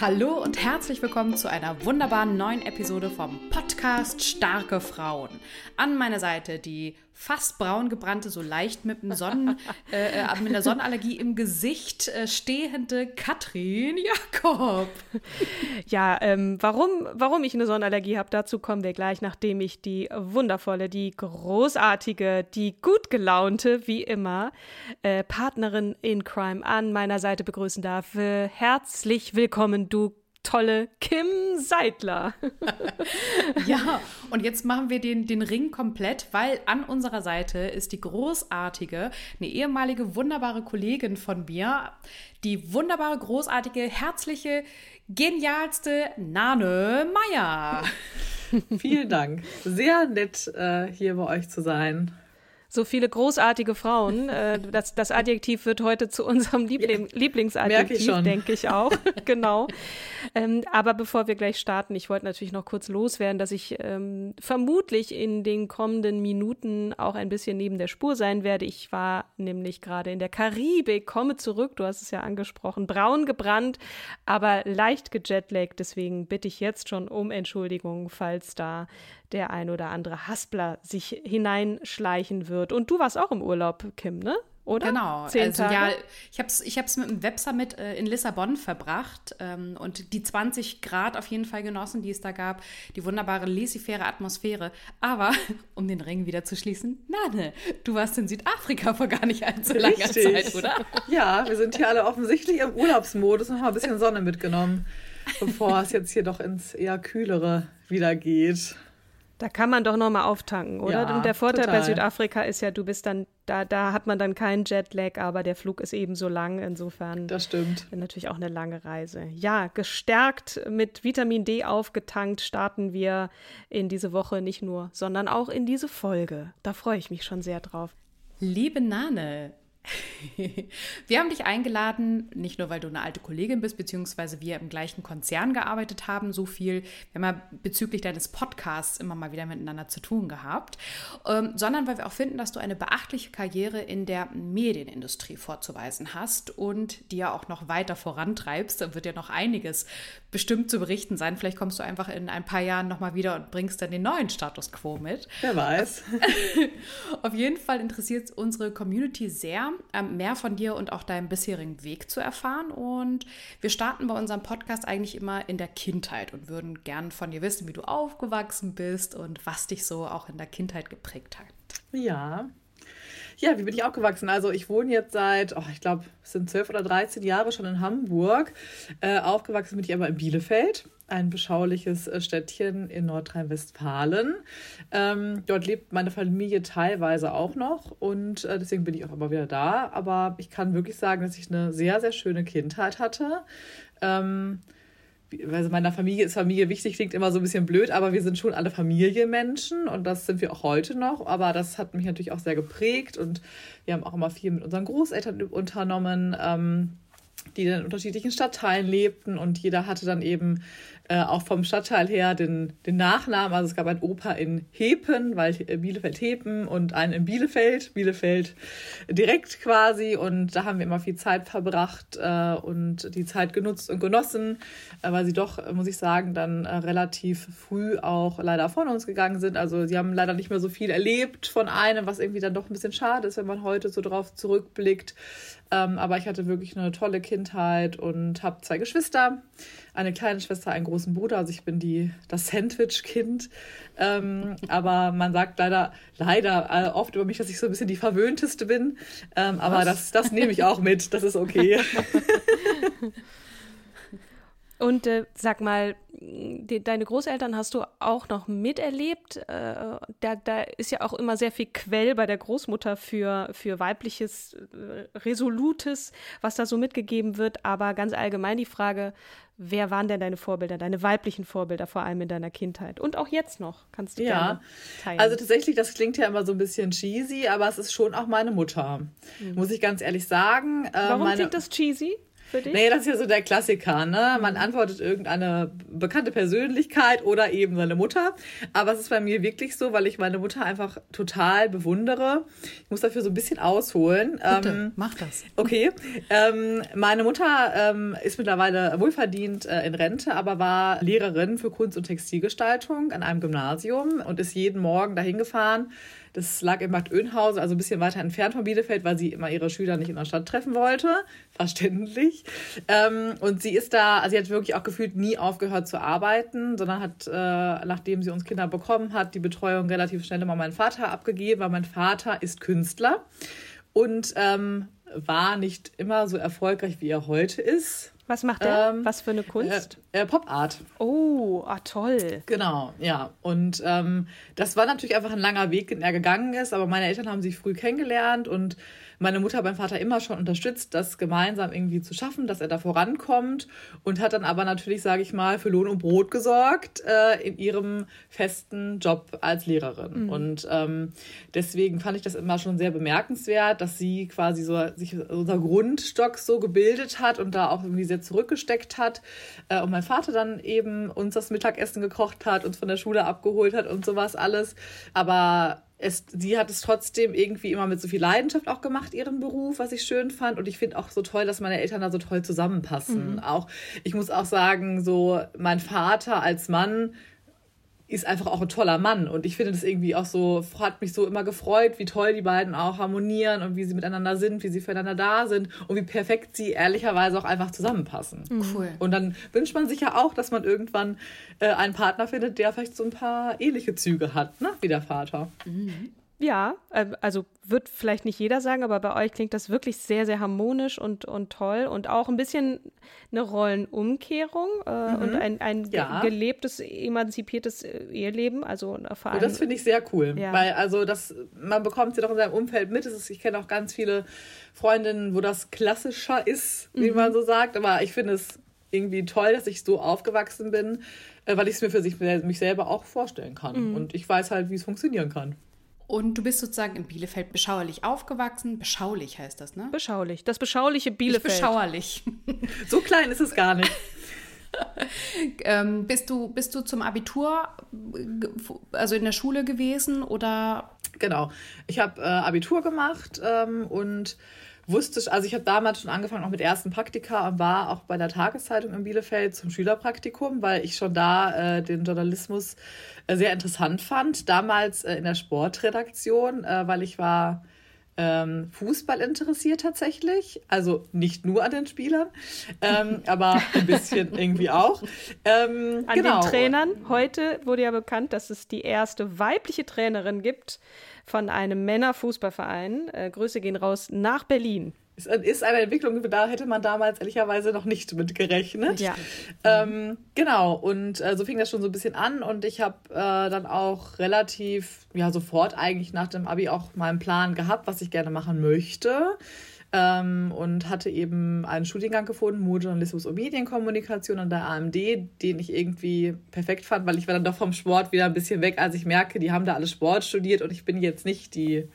Hallo und herzlich willkommen zu einer wunderbaren neuen Episode vom Podcast Starke Frauen. An meiner Seite die fast braun gebrannte, so leicht mit, dem Sonnen, äh, äh, mit einer Sonnenallergie im Gesicht äh, stehende Katrin Jakob. Ja, ähm, warum, warum ich eine Sonnenallergie habe, dazu kommen wir gleich, nachdem ich die wundervolle, die großartige, die gut gelaunte, wie immer, äh, Partnerin in Crime an meiner Seite begrüßen darf. Herzlich willkommen, du tolle Kim Seidler. ja, und jetzt machen wir den, den Ring komplett, weil an unserer Seite ist die großartige, eine ehemalige wunderbare Kollegin von mir, die wunderbare, großartige, herzliche, genialste Nane Meier. Vielen Dank. Sehr nett, äh, hier bei euch zu sein so viele großartige Frauen. Äh, das, das Adjektiv wird heute zu unserem Liebling, Lieblingsadjektiv, denke ich auch. genau. Ähm, aber bevor wir gleich starten, ich wollte natürlich noch kurz loswerden, dass ich ähm, vermutlich in den kommenden Minuten auch ein bisschen neben der Spur sein werde. Ich war nämlich gerade in der Karibik, komme zurück, du hast es ja angesprochen, braun gebrannt, aber leicht gejetlaggt. Deswegen bitte ich jetzt schon um Entschuldigung, falls da der ein oder andere Haspler sich hineinschleichen wird. Und du warst auch im Urlaub, Kim, ne? Oder? Genau. Zehn also Tage? ja, ich habe es ich hab's mit dem Websummit äh, in Lissabon verbracht ähm, und die 20 Grad auf jeden Fall genossen, die es da gab. Die wunderbare laissez-faire Atmosphäre. Aber, um den Ring wieder zu schließen, Nane, du warst in Südafrika vor gar nicht allzu langer Richtig. Zeit, oder? Ja, wir sind hier alle offensichtlich im Urlaubsmodus und haben ein bisschen Sonne mitgenommen, bevor es jetzt hier doch ins eher kühlere wieder geht. Da kann man doch nochmal auftanken, oder? Ja, Und der Vorteil total. bei Südafrika ist ja, du bist dann, da, da hat man dann keinen Jetlag, aber der Flug ist eben so lang. Insofern. Das stimmt. Natürlich auch eine lange Reise. Ja, gestärkt mit Vitamin D aufgetankt starten wir in diese Woche nicht nur, sondern auch in diese Folge. Da freue ich mich schon sehr drauf. Liebe Nane, wir haben dich eingeladen, nicht nur weil du eine alte Kollegin bist, beziehungsweise wir im gleichen Konzern gearbeitet haben, so viel. Wir haben ja bezüglich deines Podcasts immer mal wieder miteinander zu tun gehabt, ähm, sondern weil wir auch finden, dass du eine beachtliche Karriere in der Medienindustrie vorzuweisen hast und die ja auch noch weiter vorantreibst. Da wird ja noch einiges bestimmt zu berichten sein. Vielleicht kommst du einfach in ein paar Jahren nochmal wieder und bringst dann den neuen Status quo mit. Wer weiß. Auf jeden Fall interessiert unsere Community sehr ähm, mehr von dir und auch deinem bisherigen Weg zu erfahren. Und wir starten bei unserem Podcast eigentlich immer in der Kindheit und würden gern von dir wissen, wie du aufgewachsen bist und was dich so auch in der Kindheit geprägt hat. Ja, ja, wie bin ich aufgewachsen? Also ich wohne jetzt seit, oh, ich glaube, es sind zwölf oder dreizehn Jahre schon in Hamburg. Äh, aufgewachsen bin ich aber in Bielefeld ein beschauliches äh, Städtchen in Nordrhein-Westfalen. Ähm, dort lebt meine Familie teilweise auch noch und äh, deswegen bin ich auch immer wieder da. Aber ich kann wirklich sagen, dass ich eine sehr, sehr schöne Kindheit hatte. Ähm, also meiner Familie ist Familie wichtig, klingt immer so ein bisschen blöd, aber wir sind schon alle Familienmenschen und das sind wir auch heute noch. Aber das hat mich natürlich auch sehr geprägt und wir haben auch immer viel mit unseren Großeltern unternommen. Ähm, die dann in unterschiedlichen Stadtteilen lebten und jeder hatte dann eben äh, auch vom Stadtteil her den, den Nachnamen. Also es gab ein Opa in Hepen, weil äh, Bielefeld-Hepen und einen in Bielefeld, Bielefeld direkt quasi. Und da haben wir immer viel Zeit verbracht äh, und die Zeit genutzt und genossen, äh, weil sie doch, muss ich sagen, dann äh, relativ früh auch leider von uns gegangen sind. Also sie haben leider nicht mehr so viel erlebt von einem, was irgendwie dann doch ein bisschen schade ist, wenn man heute so drauf zurückblickt. Ähm, aber ich hatte wirklich eine tolle Kindheit und habe zwei Geschwister, eine kleine Schwester, einen großen Bruder. Also ich bin die, das Sandwich-Kind. Ähm, aber man sagt leider, leider äh, oft über mich, dass ich so ein bisschen die Verwöhnteste bin. Ähm, aber das, das nehme ich auch mit. Das ist okay. Und äh, sag mal, die, deine Großeltern hast du auch noch miterlebt. Äh, da, da ist ja auch immer sehr viel Quell bei der Großmutter für, für weibliches, äh, Resolutes, was da so mitgegeben wird. Aber ganz allgemein die Frage, wer waren denn deine Vorbilder, deine weiblichen Vorbilder, vor allem in deiner Kindheit? Und auch jetzt noch, kannst du ja. gerne teilen. Also tatsächlich, das klingt ja immer so ein bisschen cheesy, aber es ist schon auch meine Mutter, mhm. muss ich ganz ehrlich sagen. Äh, Warum meine, klingt das cheesy? Für dich? Nee, das ist ja so der Klassiker, ne? Man antwortet irgendeine bekannte Persönlichkeit oder eben seine Mutter. Aber es ist bei mir wirklich so, weil ich meine Mutter einfach total bewundere. Ich muss dafür so ein bisschen ausholen. Bitte, ähm, mach das. Okay. Ähm, meine Mutter ähm, ist mittlerweile wohlverdient äh, in Rente, aber war Lehrerin für Kunst- und Textilgestaltung an einem Gymnasium und ist jeden Morgen dahin gefahren das lag in Bad Oeynhausen, also ein bisschen weiter entfernt von Bielefeld, weil sie immer ihre Schüler nicht in der Stadt treffen wollte. Verständlich. Ähm, und sie ist da, also sie hat wirklich auch gefühlt nie aufgehört zu arbeiten, sondern hat, äh, nachdem sie uns Kinder bekommen hat, die Betreuung relativ schnell immer meinen Vater abgegeben, weil mein Vater ist Künstler und ähm, war nicht immer so erfolgreich, wie er heute ist. Was macht er? Ähm, Was für eine Kunst? Äh, äh, Pop Art. Oh, ah, toll. Genau, ja. Und ähm, das war natürlich einfach ein langer Weg, den er gegangen ist, aber meine Eltern haben sich früh kennengelernt und meine Mutter beim Vater immer schon unterstützt, das gemeinsam irgendwie zu schaffen, dass er da vorankommt und hat dann aber natürlich, sage ich mal, für Lohn und Brot gesorgt äh, in ihrem festen Job als Lehrerin. Mhm. Und ähm, deswegen fand ich das immer schon sehr bemerkenswert, dass sie quasi so sich unser Grundstock so gebildet hat und da auch irgendwie sehr zurückgesteckt hat. Äh, und mein Vater dann eben uns das Mittagessen gekocht hat, uns von der Schule abgeholt hat und sowas alles. Aber es, sie hat es trotzdem irgendwie immer mit so viel Leidenschaft auch gemacht, ihren Beruf, was ich schön fand. Und ich finde auch so toll, dass meine Eltern da so toll zusammenpassen. Mhm. Auch, ich muss auch sagen, so mein Vater als Mann ist einfach auch ein toller Mann. Und ich finde das irgendwie auch so, hat mich so immer gefreut, wie toll die beiden auch harmonieren und wie sie miteinander sind, wie sie füreinander da sind und wie perfekt sie ehrlicherweise auch einfach zusammenpassen. Mhm. Cool. Und dann wünscht man sich ja auch, dass man irgendwann äh, einen Partner findet, der vielleicht so ein paar ähnliche Züge hat, ne? wie der Vater. Mhm. Ja, ähm, also wird vielleicht nicht jeder sagen, aber bei euch klingt das wirklich sehr, sehr harmonisch und, und toll und auch ein bisschen eine Rollenumkehrung äh, mhm. und ein, ein ja. gelebtes, emanzipiertes äh, Eheleben. Also äh, vor allem. Und das finde ich sehr cool, ja. weil also das, man bekommt ja doch in seinem Umfeld mit. Ist, ich kenne auch ganz viele Freundinnen, wo das klassischer ist, wie mhm. man so sagt, aber ich finde es irgendwie toll, dass ich so aufgewachsen bin, weil ich es mir für sich, mich selber auch vorstellen kann. Mhm. Und ich weiß halt, wie es funktionieren kann. Und du bist sozusagen in Bielefeld beschauerlich aufgewachsen. Beschaulich heißt das, ne? Beschaulich. Das beschauliche Bielefeld. Nicht beschauerlich. so klein ist es gar nicht. ähm, bist, du, bist du zum Abitur, also in der Schule gewesen oder? Genau. Ich habe äh, Abitur gemacht ähm, und wusste, also ich habe damals schon angefangen, auch mit ersten Praktika und war auch bei der Tageszeitung in Bielefeld zum Schülerpraktikum, weil ich schon da äh, den Journalismus äh, sehr interessant fand. Damals äh, in der Sportredaktion, äh, weil ich war ähm, Fußball interessiert tatsächlich. Also nicht nur an den Spielern, ähm, aber ein bisschen irgendwie auch. Ähm, an genau. den Trainern. Heute wurde ja bekannt, dass es die erste weibliche Trainerin gibt von einem Männerfußballverein. Äh, Grüße gehen raus nach Berlin. Es ist eine Entwicklung, da hätte man damals ehrlicherweise noch nicht mit gerechnet. Ja. Ähm, genau, und äh, so fing das schon so ein bisschen an und ich habe äh, dann auch relativ, ja, sofort eigentlich nach dem Abi auch meinen Plan gehabt, was ich gerne machen möchte. Ähm, und hatte eben einen Studiengang gefunden, Modejournalismus und Medienkommunikation an der AMD, den ich irgendwie perfekt fand, weil ich war dann doch vom Sport wieder ein bisschen weg, als ich merke, die haben da alle Sport studiert und ich bin jetzt nicht die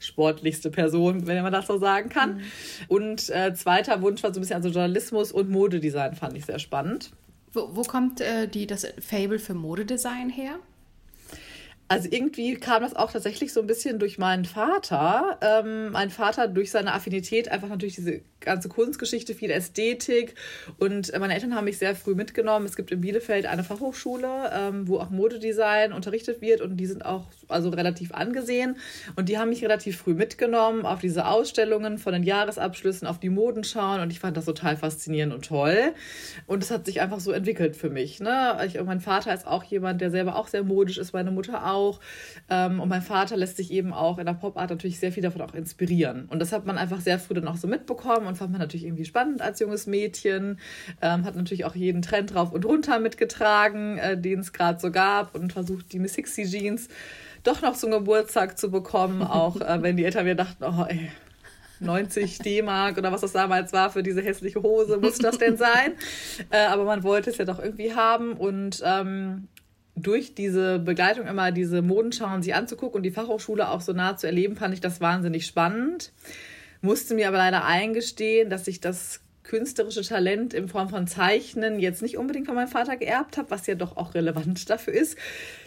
sportlichste Person, wenn man das so sagen kann. Mhm. Und äh, zweiter Wunsch war so ein bisschen also Journalismus und Modedesign fand ich sehr spannend. Wo, wo kommt äh, die, das Fable für Modedesign her? Also irgendwie kam das auch tatsächlich so ein bisschen durch meinen Vater. Ähm, mein Vater durch seine Affinität einfach natürlich diese ganze Kunstgeschichte, viel Ästhetik. Und meine Eltern haben mich sehr früh mitgenommen. Es gibt in Bielefeld eine Fachhochschule, ähm, wo auch Modedesign unterrichtet wird und die sind auch also relativ angesehen. Und die haben mich relativ früh mitgenommen auf diese Ausstellungen von den Jahresabschlüssen, auf die Modenschauen und ich fand das total faszinierend und toll. Und es hat sich einfach so entwickelt für mich. Ne? Ich, mein Vater ist auch jemand, der selber auch sehr modisch ist, meine Mutter auch. Ähm, und mein Vater lässt sich eben auch in der Popart natürlich sehr viel davon auch inspirieren. Und das hat man einfach sehr früh dann auch so mitbekommen und fand man natürlich irgendwie spannend als junges Mädchen. Ähm, hat natürlich auch jeden Trend drauf und runter mitgetragen, äh, den es gerade so gab und versucht, die Miss Sixty Jeans doch noch zum Geburtstag zu bekommen, auch äh, wenn die Eltern mir dachten, oh ey, 90 D-Mark oder was das damals war für diese hässliche Hose, muss das denn sein? Äh, aber man wollte es ja doch irgendwie haben und ähm, durch diese Begleitung immer diese Modenschauen sich anzugucken und die Fachhochschule auch so nah zu erleben, fand ich das wahnsinnig spannend musste mir aber leider eingestehen, dass ich das künstlerische Talent in Form von Zeichnen jetzt nicht unbedingt von meinem Vater geerbt habe, was ja doch auch relevant dafür ist.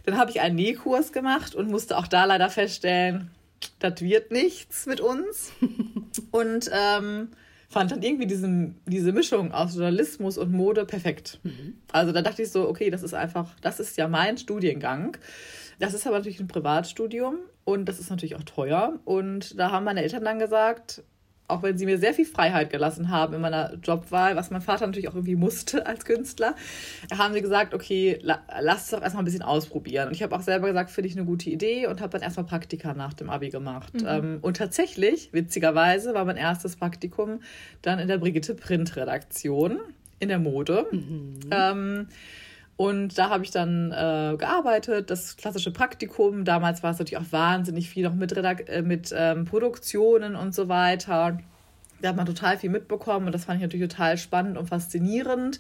Dann habe ich einen Nähkurs gemacht und musste auch da leider feststellen, das wird nichts mit uns. und ähm, fand dann irgendwie diesen, diese Mischung aus Journalismus und Mode perfekt. Mhm. Also da dachte ich so, okay, das ist einfach, das ist ja mein Studiengang. Das ist aber natürlich ein Privatstudium und das ist natürlich auch teuer. Und da haben meine Eltern dann gesagt, auch wenn sie mir sehr viel Freiheit gelassen haben in meiner Jobwahl, was mein Vater natürlich auch irgendwie musste als Künstler, haben sie gesagt, okay, la, lass es doch erstmal ein bisschen ausprobieren. Und ich habe auch selber gesagt, finde ich eine gute Idee und habe dann erstmal Praktika nach dem Abi gemacht. Mhm. Ähm, und tatsächlich, witzigerweise, war mein erstes Praktikum dann in der Brigitte Print Redaktion in der Mode. Mhm. Ähm, und da habe ich dann äh, gearbeitet, das klassische Praktikum. Damals war es natürlich auch wahnsinnig viel noch mit, Redak äh, mit ähm, Produktionen und so weiter. Da hat man total viel mitbekommen und das fand ich natürlich total spannend und faszinierend.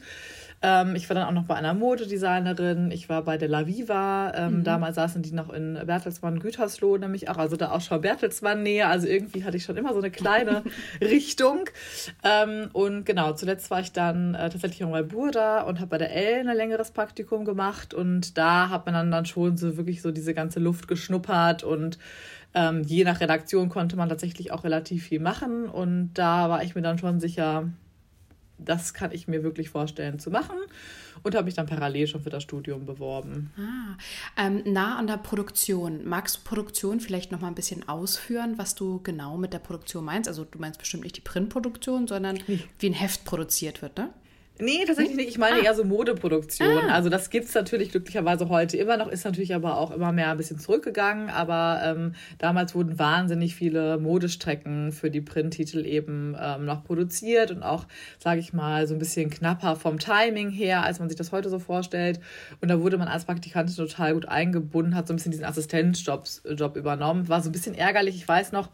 Ähm, ich war dann auch noch bei einer Modedesignerin. Ich war bei der La Viva. Ähm, mhm. Damals saßen die noch in Bertelsmann Gütersloh, nämlich auch, also da auch schon Bertelsmann näher. Also irgendwie hatte ich schon immer so eine kleine Richtung. Ähm, und genau, zuletzt war ich dann äh, tatsächlich auch bei Burda und habe bei der L ein längeres Praktikum gemacht. Und da hat man dann, dann schon so wirklich so diese ganze Luft geschnuppert und ähm, je nach Redaktion konnte man tatsächlich auch relativ viel machen. Und da war ich mir dann schon sicher, das kann ich mir wirklich vorstellen zu machen und habe mich dann parallel schon für das Studium beworben. Ah, ähm, nah an der Produktion. Magst du Produktion vielleicht noch mal ein bisschen ausführen, was du genau mit der Produktion meinst? Also du meinst bestimmt nicht die Printproduktion, sondern nee. wie ein Heft produziert wird, ne? Nee, tatsächlich nicht. Ich meine ah. eher so Modeproduktion. Ah. Also das gibt es natürlich glücklicherweise heute immer noch, ist natürlich aber auch immer mehr ein bisschen zurückgegangen. Aber ähm, damals wurden wahnsinnig viele Modestrecken für die Printtitel eben ähm, noch produziert und auch, sage ich mal, so ein bisschen knapper vom Timing her, als man sich das heute so vorstellt. Und da wurde man als Praktikantin total gut eingebunden, hat so ein bisschen diesen Assistenzjob Job übernommen. War so ein bisschen ärgerlich. Ich weiß noch,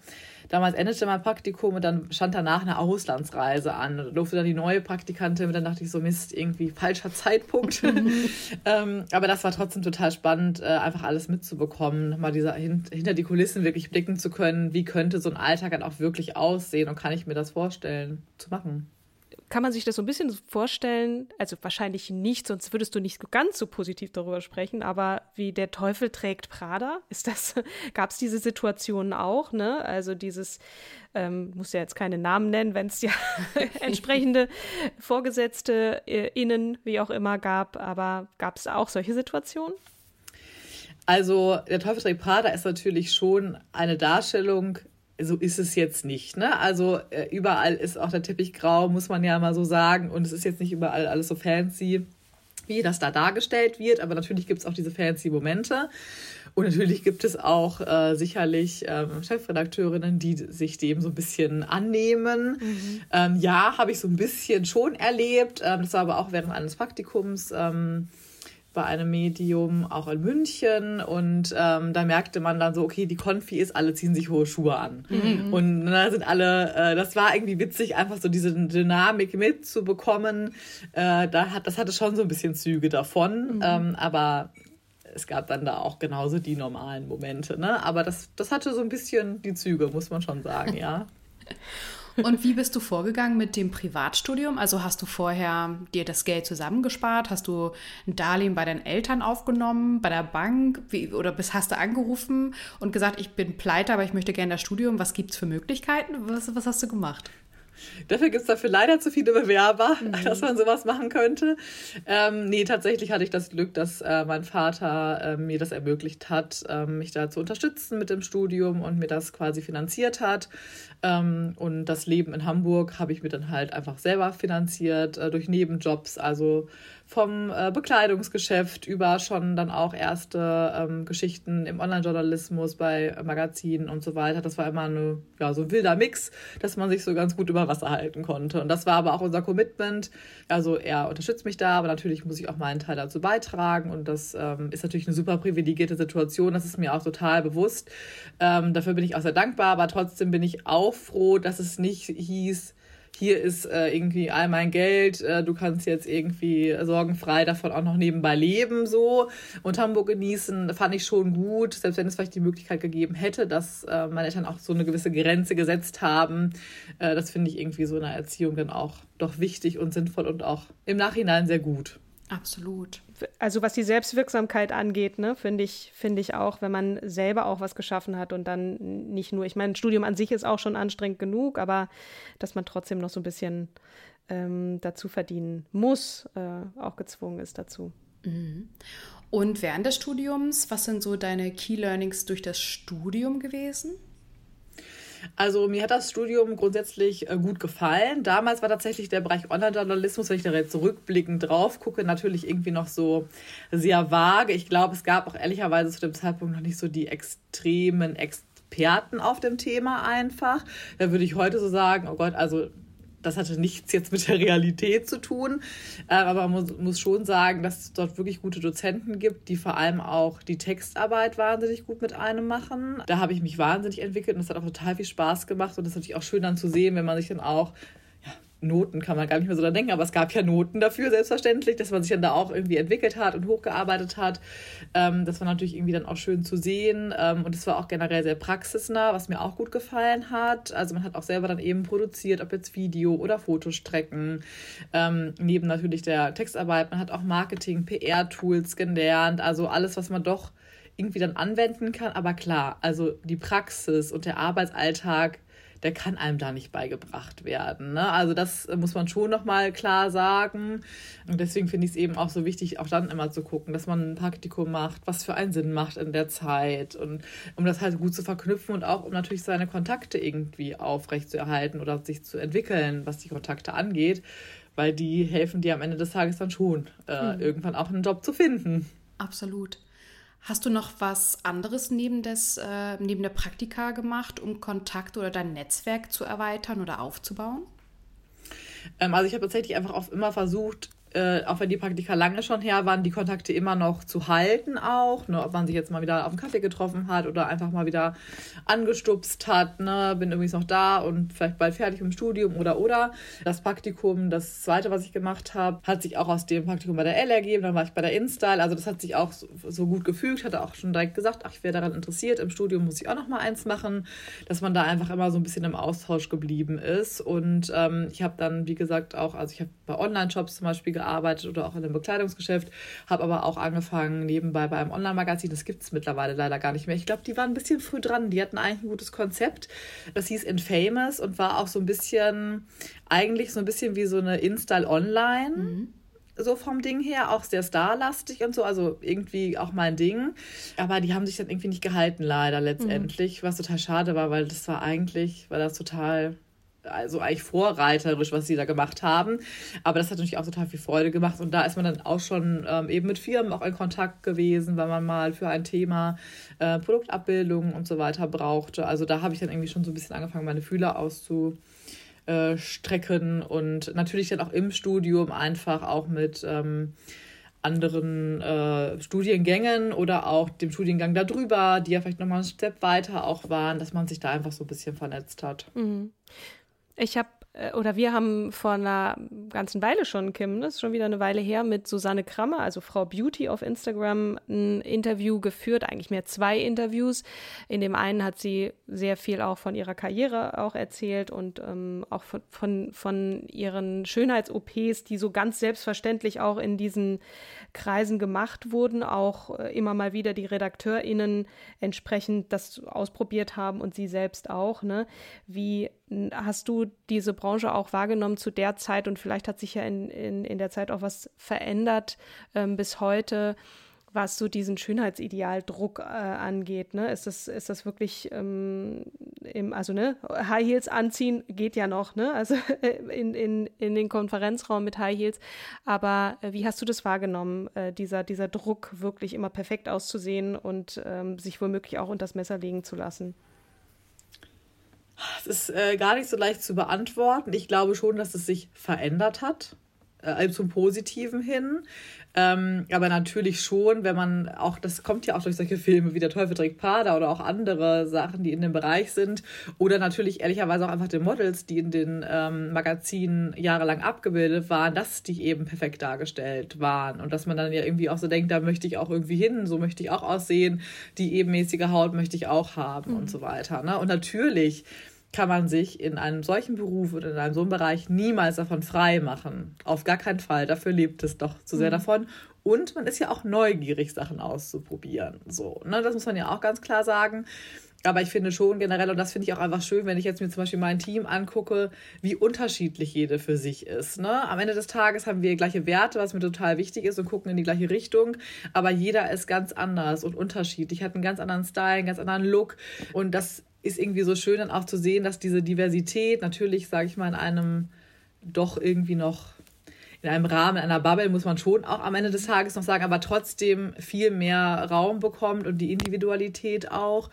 damals endete mein Praktikum und dann stand danach eine Auslandsreise an. Da durfte dann die neue Praktikantin, und dann dachte ich so, Mist, irgendwie falscher Zeitpunkt. ähm, aber das war trotzdem total spannend, äh, einfach alles mitzubekommen, mal dieser, hin, hinter die Kulissen wirklich blicken zu können, wie könnte so ein Alltag dann auch wirklich aussehen und kann ich mir das vorstellen zu machen kann man sich das so ein bisschen vorstellen, also wahrscheinlich nicht, sonst würdest du nicht ganz so positiv darüber sprechen, aber wie der Teufel trägt Prada, ist das, gab es diese Situationen auch, ne? Also dieses, ähm, muss ja jetzt keine Namen nennen, wenn es ja entsprechende Vorgesetzte äh, innen, wie auch immer, gab, aber gab es auch solche Situationen? Also der Teufel trägt Prada ist natürlich schon eine Darstellung so ist es jetzt nicht. Ne? Also äh, überall ist auch der Teppich grau, muss man ja mal so sagen. Und es ist jetzt nicht überall alles so fancy, wie das da dargestellt wird. Aber natürlich gibt es auch diese fancy Momente. Und natürlich gibt es auch äh, sicherlich ähm, Chefredakteurinnen, die sich dem so ein bisschen annehmen. Mhm. Ähm, ja, habe ich so ein bisschen schon erlebt. Ähm, das war aber auch während eines Praktikums. Ähm, bei einem Medium auch in München und ähm, da merkte man dann so, okay, die Konfi ist, alle ziehen sich hohe Schuhe an. Mhm. Und da sind alle, äh, das war irgendwie witzig, einfach so diese Dynamik mitzubekommen. Äh, da hat, das hatte schon so ein bisschen Züge davon, mhm. ähm, aber es gab dann da auch genauso die normalen Momente. Ne? Aber das, das hatte so ein bisschen die Züge, muss man schon sagen, ja. Und wie bist du vorgegangen mit dem Privatstudium? Also hast du vorher dir das Geld zusammengespart? Hast du ein Darlehen bei deinen Eltern aufgenommen, bei der Bank? Wie, oder bist, hast du angerufen und gesagt, ich bin pleite, aber ich möchte gerne das Studium? Was gibt es für Möglichkeiten? Was, was hast du gemacht? Dafür gibt es dafür leider zu viele Bewerber, mhm. dass man sowas machen könnte. Ähm, nee, tatsächlich hatte ich das Glück, dass äh, mein Vater äh, mir das ermöglicht hat, äh, mich da zu unterstützen mit dem Studium und mir das quasi finanziert hat. Ähm, und das Leben in Hamburg habe ich mir dann halt einfach selber finanziert äh, durch Nebenjobs. Also vom äh, Bekleidungsgeschäft über schon dann auch erste ähm, Geschichten im Online-Journalismus bei Magazinen und so weiter. Das war immer eine, ja, so ein wilder Mix, dass man sich so ganz gut über Wasser halten konnte. Und das war aber auch unser Commitment. Also er unterstützt mich da, aber natürlich muss ich auch meinen Teil dazu beitragen. Und das ähm, ist natürlich eine super privilegierte Situation. Das ist mir auch total bewusst. Dafür bin ich auch sehr dankbar, aber trotzdem bin ich auch froh, dass es nicht hieß, hier ist äh, irgendwie all mein Geld, äh, du kannst jetzt irgendwie sorgenfrei davon auch noch nebenbei leben so und Hamburg genießen, fand ich schon gut, selbst wenn es vielleicht die Möglichkeit gegeben hätte, dass äh, meine Eltern auch so eine gewisse Grenze gesetzt haben. Äh, das finde ich irgendwie so in der Erziehung dann auch doch wichtig und sinnvoll und auch im Nachhinein sehr gut. Absolut. Also was die Selbstwirksamkeit angeht, ne, finde ich, finde ich auch, wenn man selber auch was geschaffen hat und dann nicht nur, ich meine, ein Studium an sich ist auch schon anstrengend genug, aber dass man trotzdem noch so ein bisschen ähm, dazu verdienen muss, äh, auch gezwungen ist dazu. Mhm. Und während des Studiums, was sind so deine Key Learnings durch das Studium gewesen? Also mir hat das Studium grundsätzlich äh, gut gefallen. Damals war tatsächlich der Bereich Online-Journalismus, wenn ich da jetzt zurückblickend drauf gucke, natürlich irgendwie noch so sehr vage. Ich glaube, es gab auch ehrlicherweise zu dem Zeitpunkt noch nicht so die extremen Experten auf dem Thema einfach. Da würde ich heute so sagen, oh Gott, also das hatte nichts jetzt mit der Realität zu tun. Äh, aber man muss, schon sagen, dass es dort wirklich gute Dozenten gibt, die vor allem auch die Textarbeit wahnsinnig gut mit einem machen. Da habe ich mich wahnsinnig entwickelt und es hat auch total viel Spaß gemacht. Und das ist natürlich auch schön dann zu sehen, wenn man sich dann auch Noten kann man gar nicht mehr so dran denken, aber es gab ja Noten dafür, selbstverständlich, dass man sich dann da auch irgendwie entwickelt hat und hochgearbeitet hat. Ähm, das war natürlich irgendwie dann auch schön zu sehen. Ähm, und es war auch generell sehr praxisnah, was mir auch gut gefallen hat. Also man hat auch selber dann eben produziert, ob jetzt Video- oder Fotostrecken. Ähm, neben natürlich der Textarbeit, man hat auch Marketing, PR-Tools gelernt. Also alles, was man doch irgendwie dann anwenden kann. Aber klar, also die Praxis und der Arbeitsalltag der kann einem da nicht beigebracht werden. Ne? Also das muss man schon nochmal klar sagen. Und deswegen finde ich es eben auch so wichtig, auch dann immer zu gucken, dass man ein Praktikum macht, was für einen Sinn macht in der Zeit und um das halt gut zu verknüpfen und auch um natürlich seine Kontakte irgendwie aufrechtzuerhalten oder sich zu entwickeln, was die Kontakte angeht, weil die helfen dir am Ende des Tages dann schon, äh, mhm. irgendwann auch einen Job zu finden. Absolut. Hast du noch was anderes neben, des, äh, neben der Praktika gemacht, um Kontakt oder dein Netzwerk zu erweitern oder aufzubauen? Ähm, also ich habe tatsächlich einfach auch immer versucht, äh, auch wenn die Praktika lange schon her waren, die Kontakte immer noch zu halten auch. Ne? Ob man sich jetzt mal wieder auf einen Kaffee getroffen hat oder einfach mal wieder angestupst hat. Ne? Bin übrigens noch da und vielleicht bald fertig im Studium oder oder. Das Praktikum, das zweite, was ich gemacht habe, hat sich auch aus dem Praktikum bei der L ergeben. Dann war ich bei der InStyle. Also das hat sich auch so, so gut gefügt. Hatte auch schon direkt gesagt, ach, ich wäre daran interessiert. Im Studium muss ich auch noch mal eins machen. Dass man da einfach immer so ein bisschen im Austausch geblieben ist. Und ähm, ich habe dann, wie gesagt, auch, also ich habe bei Online-Shops zum Beispiel gearbeitet oder auch in einem Bekleidungsgeschäft, habe aber auch angefangen nebenbei bei einem Online-Magazin. Das gibt es mittlerweile leider gar nicht mehr. Ich glaube, die waren ein bisschen früh dran. Die hatten eigentlich ein gutes Konzept. Das hieß Infamous und war auch so ein bisschen, eigentlich so ein bisschen wie so eine Install Online. Mhm so vom Ding her, auch sehr starlastig und so, also irgendwie auch mein Ding. Aber die haben sich dann irgendwie nicht gehalten, leider letztendlich, mhm. was total schade war, weil das war eigentlich, war das total also eigentlich vorreiterisch, was sie da gemacht haben. Aber das hat natürlich auch total viel Freude gemacht. Und da ist man dann auch schon ähm, eben mit Firmen auch in Kontakt gewesen, weil man mal für ein Thema äh, Produktabbildungen und so weiter brauchte. Also da habe ich dann irgendwie schon so ein bisschen angefangen, meine Fühler auszustrecken. Und natürlich dann auch im Studium einfach auch mit ähm, anderen äh, Studiengängen oder auch dem Studiengang darüber, die ja vielleicht nochmal einen Step weiter auch waren, dass man sich da einfach so ein bisschen vernetzt hat. Mhm. Ich habe äh, oder wir haben vor einer ganzen Weile schon, Kim, das ist schon wieder eine Weile her, mit Susanne Krammer, also Frau Beauty auf Instagram, ein Interview geführt, eigentlich mehr zwei Interviews. In dem einen hat sie sehr viel auch von ihrer Karriere auch erzählt und ähm, auch von, von, von ihren Schönheits-OPs, die so ganz selbstverständlich auch in diesen Kreisen gemacht wurden, auch äh, immer mal wieder die RedakteurInnen entsprechend das ausprobiert haben und sie selbst auch. Ne? Wie hast du diese Branche auch wahrgenommen zu der Zeit und vielleicht hat sich ja in, in, in der Zeit auch was verändert ähm, bis heute, was so diesen Schönheitsidealdruck äh, angeht. Ne? Ist, das, ist das wirklich, ähm, im, also ne, High Heels anziehen geht ja noch, ne? also in, in, in den Konferenzraum mit High Heels. Aber äh, wie hast du das wahrgenommen, äh, dieser, dieser Druck wirklich immer perfekt auszusehen und ähm, sich womöglich auch unter das Messer legen zu lassen? Es ist äh, gar nicht so leicht zu beantworten. Ich glaube schon, dass es sich verändert hat, äh, zum Positiven hin. Ähm, aber natürlich schon, wenn man auch, das kommt ja auch durch solche Filme wie Der Teufel trägt Prada oder auch andere Sachen, die in dem Bereich sind. Oder natürlich ehrlicherweise auch einfach die Models, die in den ähm, Magazinen jahrelang abgebildet waren, dass die eben perfekt dargestellt waren. Und dass man dann ja irgendwie auch so denkt, da möchte ich auch irgendwie hin, so möchte ich auch aussehen, die ebenmäßige Haut möchte ich auch haben mhm. und so weiter. Ne? Und natürlich kann man sich in einem solchen Beruf oder in einem so einem Bereich niemals davon frei machen. Auf gar keinen Fall. Dafür lebt es doch zu sehr mhm. davon. Und man ist ja auch neugierig, Sachen auszuprobieren. So, ne? Das muss man ja auch ganz klar sagen. Aber ich finde schon generell, und das finde ich auch einfach schön, wenn ich jetzt mir zum Beispiel mein Team angucke, wie unterschiedlich jede für sich ist. Ne? Am Ende des Tages haben wir gleiche Werte, was mir total wichtig ist und gucken in die gleiche Richtung. Aber jeder ist ganz anders und unterschiedlich, hat einen ganz anderen Style, einen ganz anderen Look. Und das ist irgendwie so schön dann auch zu sehen, dass diese Diversität natürlich, sage ich mal, in einem doch irgendwie noch in einem Rahmen, in einer Bubble, muss man schon auch am Ende des Tages noch sagen, aber trotzdem viel mehr Raum bekommt und die Individualität auch.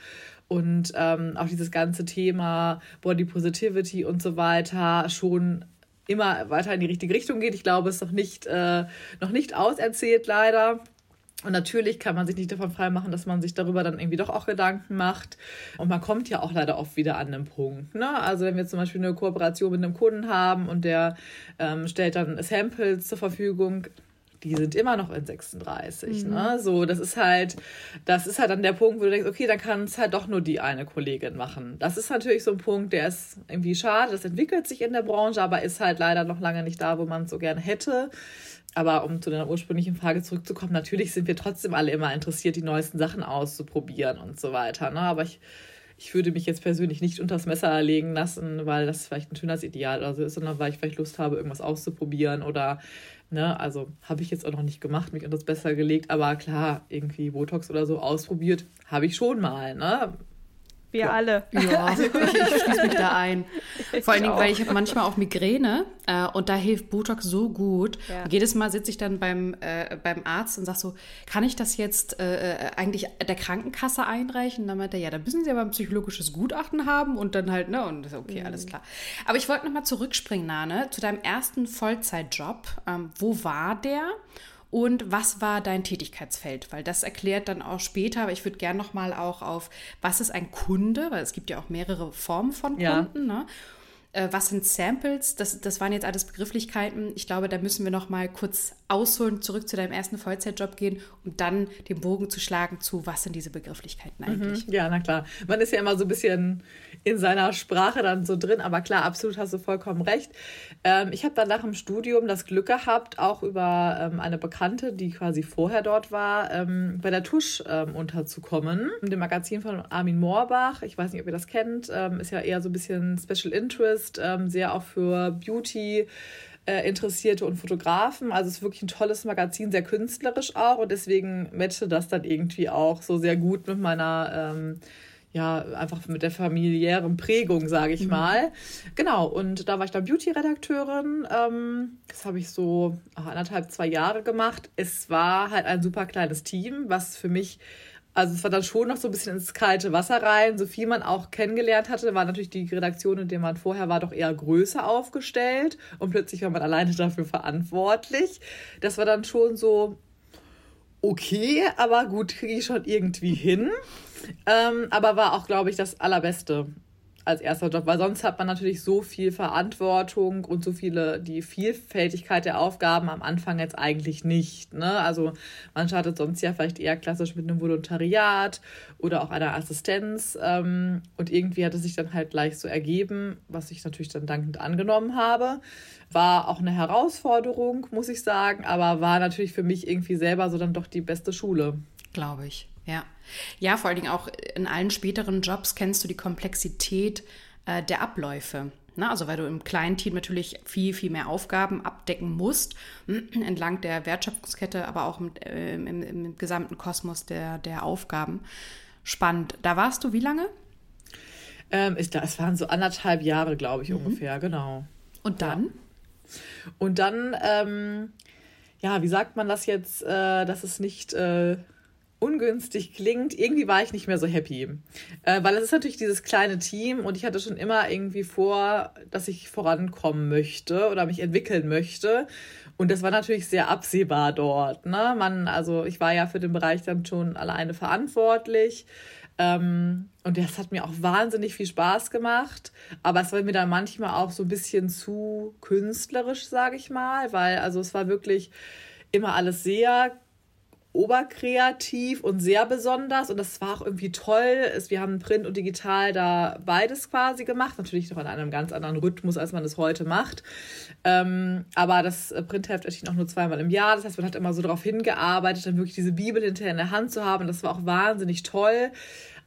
Und ähm, auch dieses ganze Thema Body Positivity und so weiter schon immer weiter in die richtige Richtung geht. Ich glaube, es ist noch nicht, äh, noch nicht auserzählt, leider. Und natürlich kann man sich nicht davon freimachen, dass man sich darüber dann irgendwie doch auch Gedanken macht. Und man kommt ja auch leider oft wieder an den Punkt. Ne? Also wenn wir zum Beispiel eine Kooperation mit einem Kunden haben und der ähm, stellt dann Samples zur Verfügung, die sind immer noch in 36. Mhm. Ne? So, das ist halt, das ist halt dann der Punkt, wo du denkst, okay, dann kann es halt doch nur die eine Kollegin machen. Das ist natürlich so ein Punkt, der ist irgendwie schade, das entwickelt sich in der Branche, aber ist halt leider noch lange nicht da, wo man es so gerne hätte. Aber um zu deiner ursprünglichen Frage zurückzukommen, natürlich sind wir trotzdem alle immer interessiert, die neuesten Sachen auszuprobieren und so weiter. Ne? Aber ich, ich würde mich jetzt persönlich nicht unters Messer legen lassen, weil das vielleicht ein Schönheitsideal oder so ist, sondern weil ich vielleicht Lust habe, irgendwas auszuprobieren oder, ne, also habe ich jetzt auch noch nicht gemacht, mich unter das Besser gelegt, aber klar, irgendwie Botox oder so ausprobiert, habe ich schon mal, ne? Wir ja. alle. Ja, also ich, ich schließe mich da ein. Vor allen Dingen, weil ich habe manchmal auch Migräne äh, und da hilft Botox so gut. Ja. jedes Mal sitze ich dann beim, äh, beim Arzt und sage so, kann ich das jetzt äh, äh, eigentlich der Krankenkasse einreichen? Und dann meint er, ja, da müssen Sie aber ein psychologisches Gutachten haben und dann halt, ne, und okay, mhm. alles klar. Aber ich wollte nochmal zurückspringen, Nane, zu deinem ersten Vollzeitjob. Ähm, wo war der? Und was war dein Tätigkeitsfeld? Weil das erklärt dann auch später, aber ich würde gerne noch mal auch auf, was ist ein Kunde, weil es gibt ja auch mehrere Formen von Kunden. Ja. Ne? Äh, was sind Samples? Das, das waren jetzt alles Begrifflichkeiten. Ich glaube, da müssen wir noch mal kurz ausholen, zurück zu deinem ersten Vollzeitjob gehen und dann den Bogen zu schlagen zu, was sind diese Begrifflichkeiten mhm. eigentlich? Mhm. Ja, na klar. Man ist ja immer so ein bisschen in seiner Sprache dann so drin, aber klar, absolut hast du vollkommen recht. Ähm, ich habe dann nach dem Studium das Glück gehabt, auch über ähm, eine Bekannte, die quasi vorher dort war, ähm, bei der Tusch ähm, unterzukommen. Dem Magazin von Armin Moorbach. Ich weiß nicht, ob ihr das kennt. Ähm, ist ja eher so ein bisschen Special Interest, ähm, sehr auch für Beauty äh, Interessierte und Fotografen. Also es ist wirklich ein tolles Magazin, sehr künstlerisch auch und deswegen matchte das dann irgendwie auch so sehr gut mit meiner ähm, ja, einfach mit der familiären Prägung, sage ich mhm. mal. Genau, und da war ich dann Beauty-Redakteurin. Ähm, das habe ich so anderthalb, zwei Jahre gemacht. Es war halt ein super kleines Team, was für mich also es war dann schon noch so ein bisschen ins kalte Wasser rein. So viel man auch kennengelernt hatte, war natürlich die Redaktion, in der man vorher war, doch eher größer aufgestellt. Und plötzlich war man alleine dafür verantwortlich. Das war dann schon so, okay, aber gut, kriege ich schon irgendwie hin. Ähm, aber war auch, glaube ich, das Allerbeste. Als erster Job, weil sonst hat man natürlich so viel Verantwortung und so viele, die Vielfältigkeit der Aufgaben am Anfang jetzt eigentlich nicht. Ne? Also man startet sonst ja vielleicht eher klassisch mit einem Volontariat oder auch einer Assistenz ähm, und irgendwie hat es sich dann halt gleich so ergeben, was ich natürlich dann dankend angenommen habe. War auch eine Herausforderung, muss ich sagen, aber war natürlich für mich irgendwie selber so dann doch die beste Schule. Glaube ich, ja. Ja, vor allen Dingen auch in allen späteren Jobs kennst du die Komplexität äh, der Abläufe. Ne? Also weil du im kleinen Team natürlich viel, viel mehr Aufgaben abdecken musst, entlang der Wertschöpfungskette, aber auch im, äh, im, im gesamten Kosmos der, der Aufgaben. Spannend. Da warst du wie lange? Ähm, ich, es waren so anderthalb Jahre, glaube ich, mhm. ungefähr, genau. Und dann? Ja. Und dann, ähm, ja, wie sagt man das jetzt, äh, dass es nicht äh, ungünstig klingt, irgendwie war ich nicht mehr so happy. Äh, weil es ist natürlich dieses kleine Team und ich hatte schon immer irgendwie vor, dass ich vorankommen möchte oder mich entwickeln möchte. Und das war natürlich sehr absehbar dort. Ne? Man, also ich war ja für den Bereich dann schon alleine verantwortlich. Ähm, und das hat mir auch wahnsinnig viel Spaß gemacht. Aber es war mir dann manchmal auch so ein bisschen zu künstlerisch, sage ich mal, weil also es war wirklich immer alles sehr oberkreativ und sehr besonders und das war auch irgendwie toll. Wir haben Print und Digital da beides quasi gemacht, natürlich noch in einem ganz anderen Rhythmus, als man es heute macht. Ähm, aber das Printheft erschien auch nur zweimal im Jahr. Das heißt, man hat immer so darauf hingearbeitet, dann wirklich diese Bibel hinterher in der Hand zu haben. Das war auch wahnsinnig toll.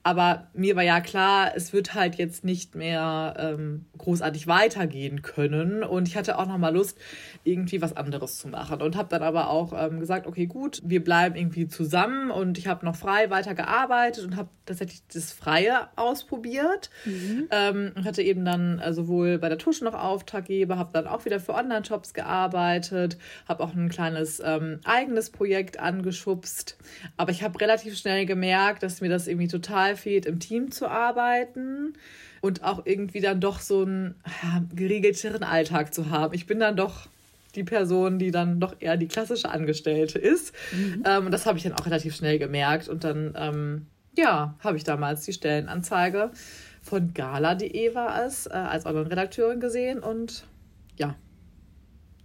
Aber mir war ja klar, es wird halt jetzt nicht mehr ähm, großartig weitergehen können. Und ich hatte auch noch mal Lust, irgendwie was anderes zu machen. Und habe dann aber auch ähm, gesagt, okay, gut, wir bleiben irgendwie zusammen. Und ich habe noch frei weitergearbeitet und habe tatsächlich das Freie ausprobiert. Mhm. Ähm, und hatte eben dann äh, sowohl bei der Tusche noch Auftraggeber, habe dann auch wieder für Online-Shops gearbeitet, habe auch ein kleines ähm, eigenes Projekt angeschubst. Aber ich habe relativ schnell gemerkt, dass mir das irgendwie total total fehlt, im Team zu arbeiten und auch irgendwie dann doch so einen ja, geregelteren Alltag zu haben. Ich bin dann doch die Person, die dann doch eher die klassische Angestellte ist. Mhm. Ähm, und das habe ich dann auch relativ schnell gemerkt. Und dann, ähm, ja, habe ich damals die Stellenanzeige von gala.de war es, äh, als Online-Redakteurin gesehen und ja,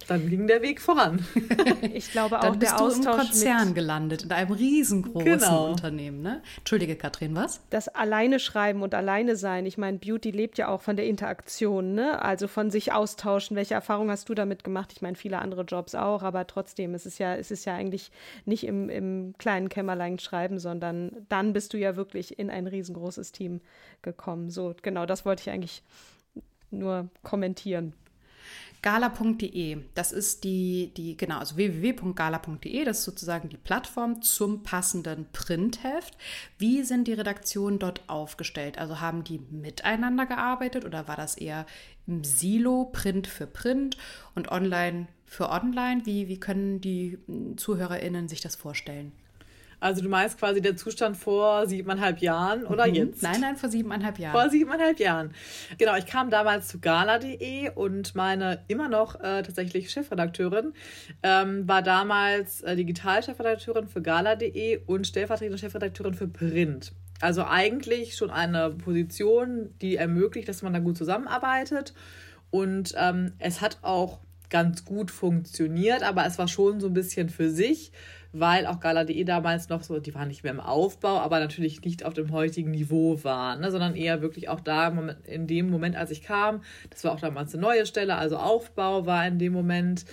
dann ging der Weg voran. ich glaube auch, dann bist der Austausch du im Konzern gelandet, in einem riesengroßen genau. Unternehmen. Ne? Entschuldige, Katrin, was? Das alleine schreiben und alleine sein. Ich meine, Beauty lebt ja auch von der Interaktion, ne? also von sich austauschen. Welche Erfahrung hast du damit gemacht? Ich meine, viele andere Jobs auch, aber trotzdem, es ist ja, es ist ja eigentlich nicht im, im kleinen Kämmerlein schreiben, sondern dann bist du ja wirklich in ein riesengroßes Team gekommen. So, genau, das wollte ich eigentlich nur kommentieren. Gala.de, das ist die, die, genau, also www.gala.de, das ist sozusagen die Plattform zum passenden Printheft. Wie sind die Redaktionen dort aufgestellt? Also haben die miteinander gearbeitet oder war das eher im Silo, Print für Print und online für online? Wie, wie können die ZuhörerInnen sich das vorstellen? Also du meinst quasi der Zustand vor siebeneinhalb Jahren oder mhm. jetzt? Nein, nein, vor siebeneinhalb Jahren. Vor siebeneinhalb Jahren. Genau, ich kam damals zu gala.de und meine immer noch äh, tatsächlich Chefredakteurin ähm, war damals äh, Digitalchefredakteurin für gala.de und stellvertretende Chefredakteurin für Print. Also eigentlich schon eine Position, die ermöglicht, dass man da gut zusammenarbeitet. Und ähm, es hat auch ganz gut funktioniert, aber es war schon so ein bisschen für sich weil auch Gala.de damals noch so, die waren nicht mehr im Aufbau, aber natürlich nicht auf dem heutigen Niveau waren, ne, sondern eher wirklich auch da in dem Moment, als ich kam, das war auch damals eine neue Stelle, also Aufbau war in dem Moment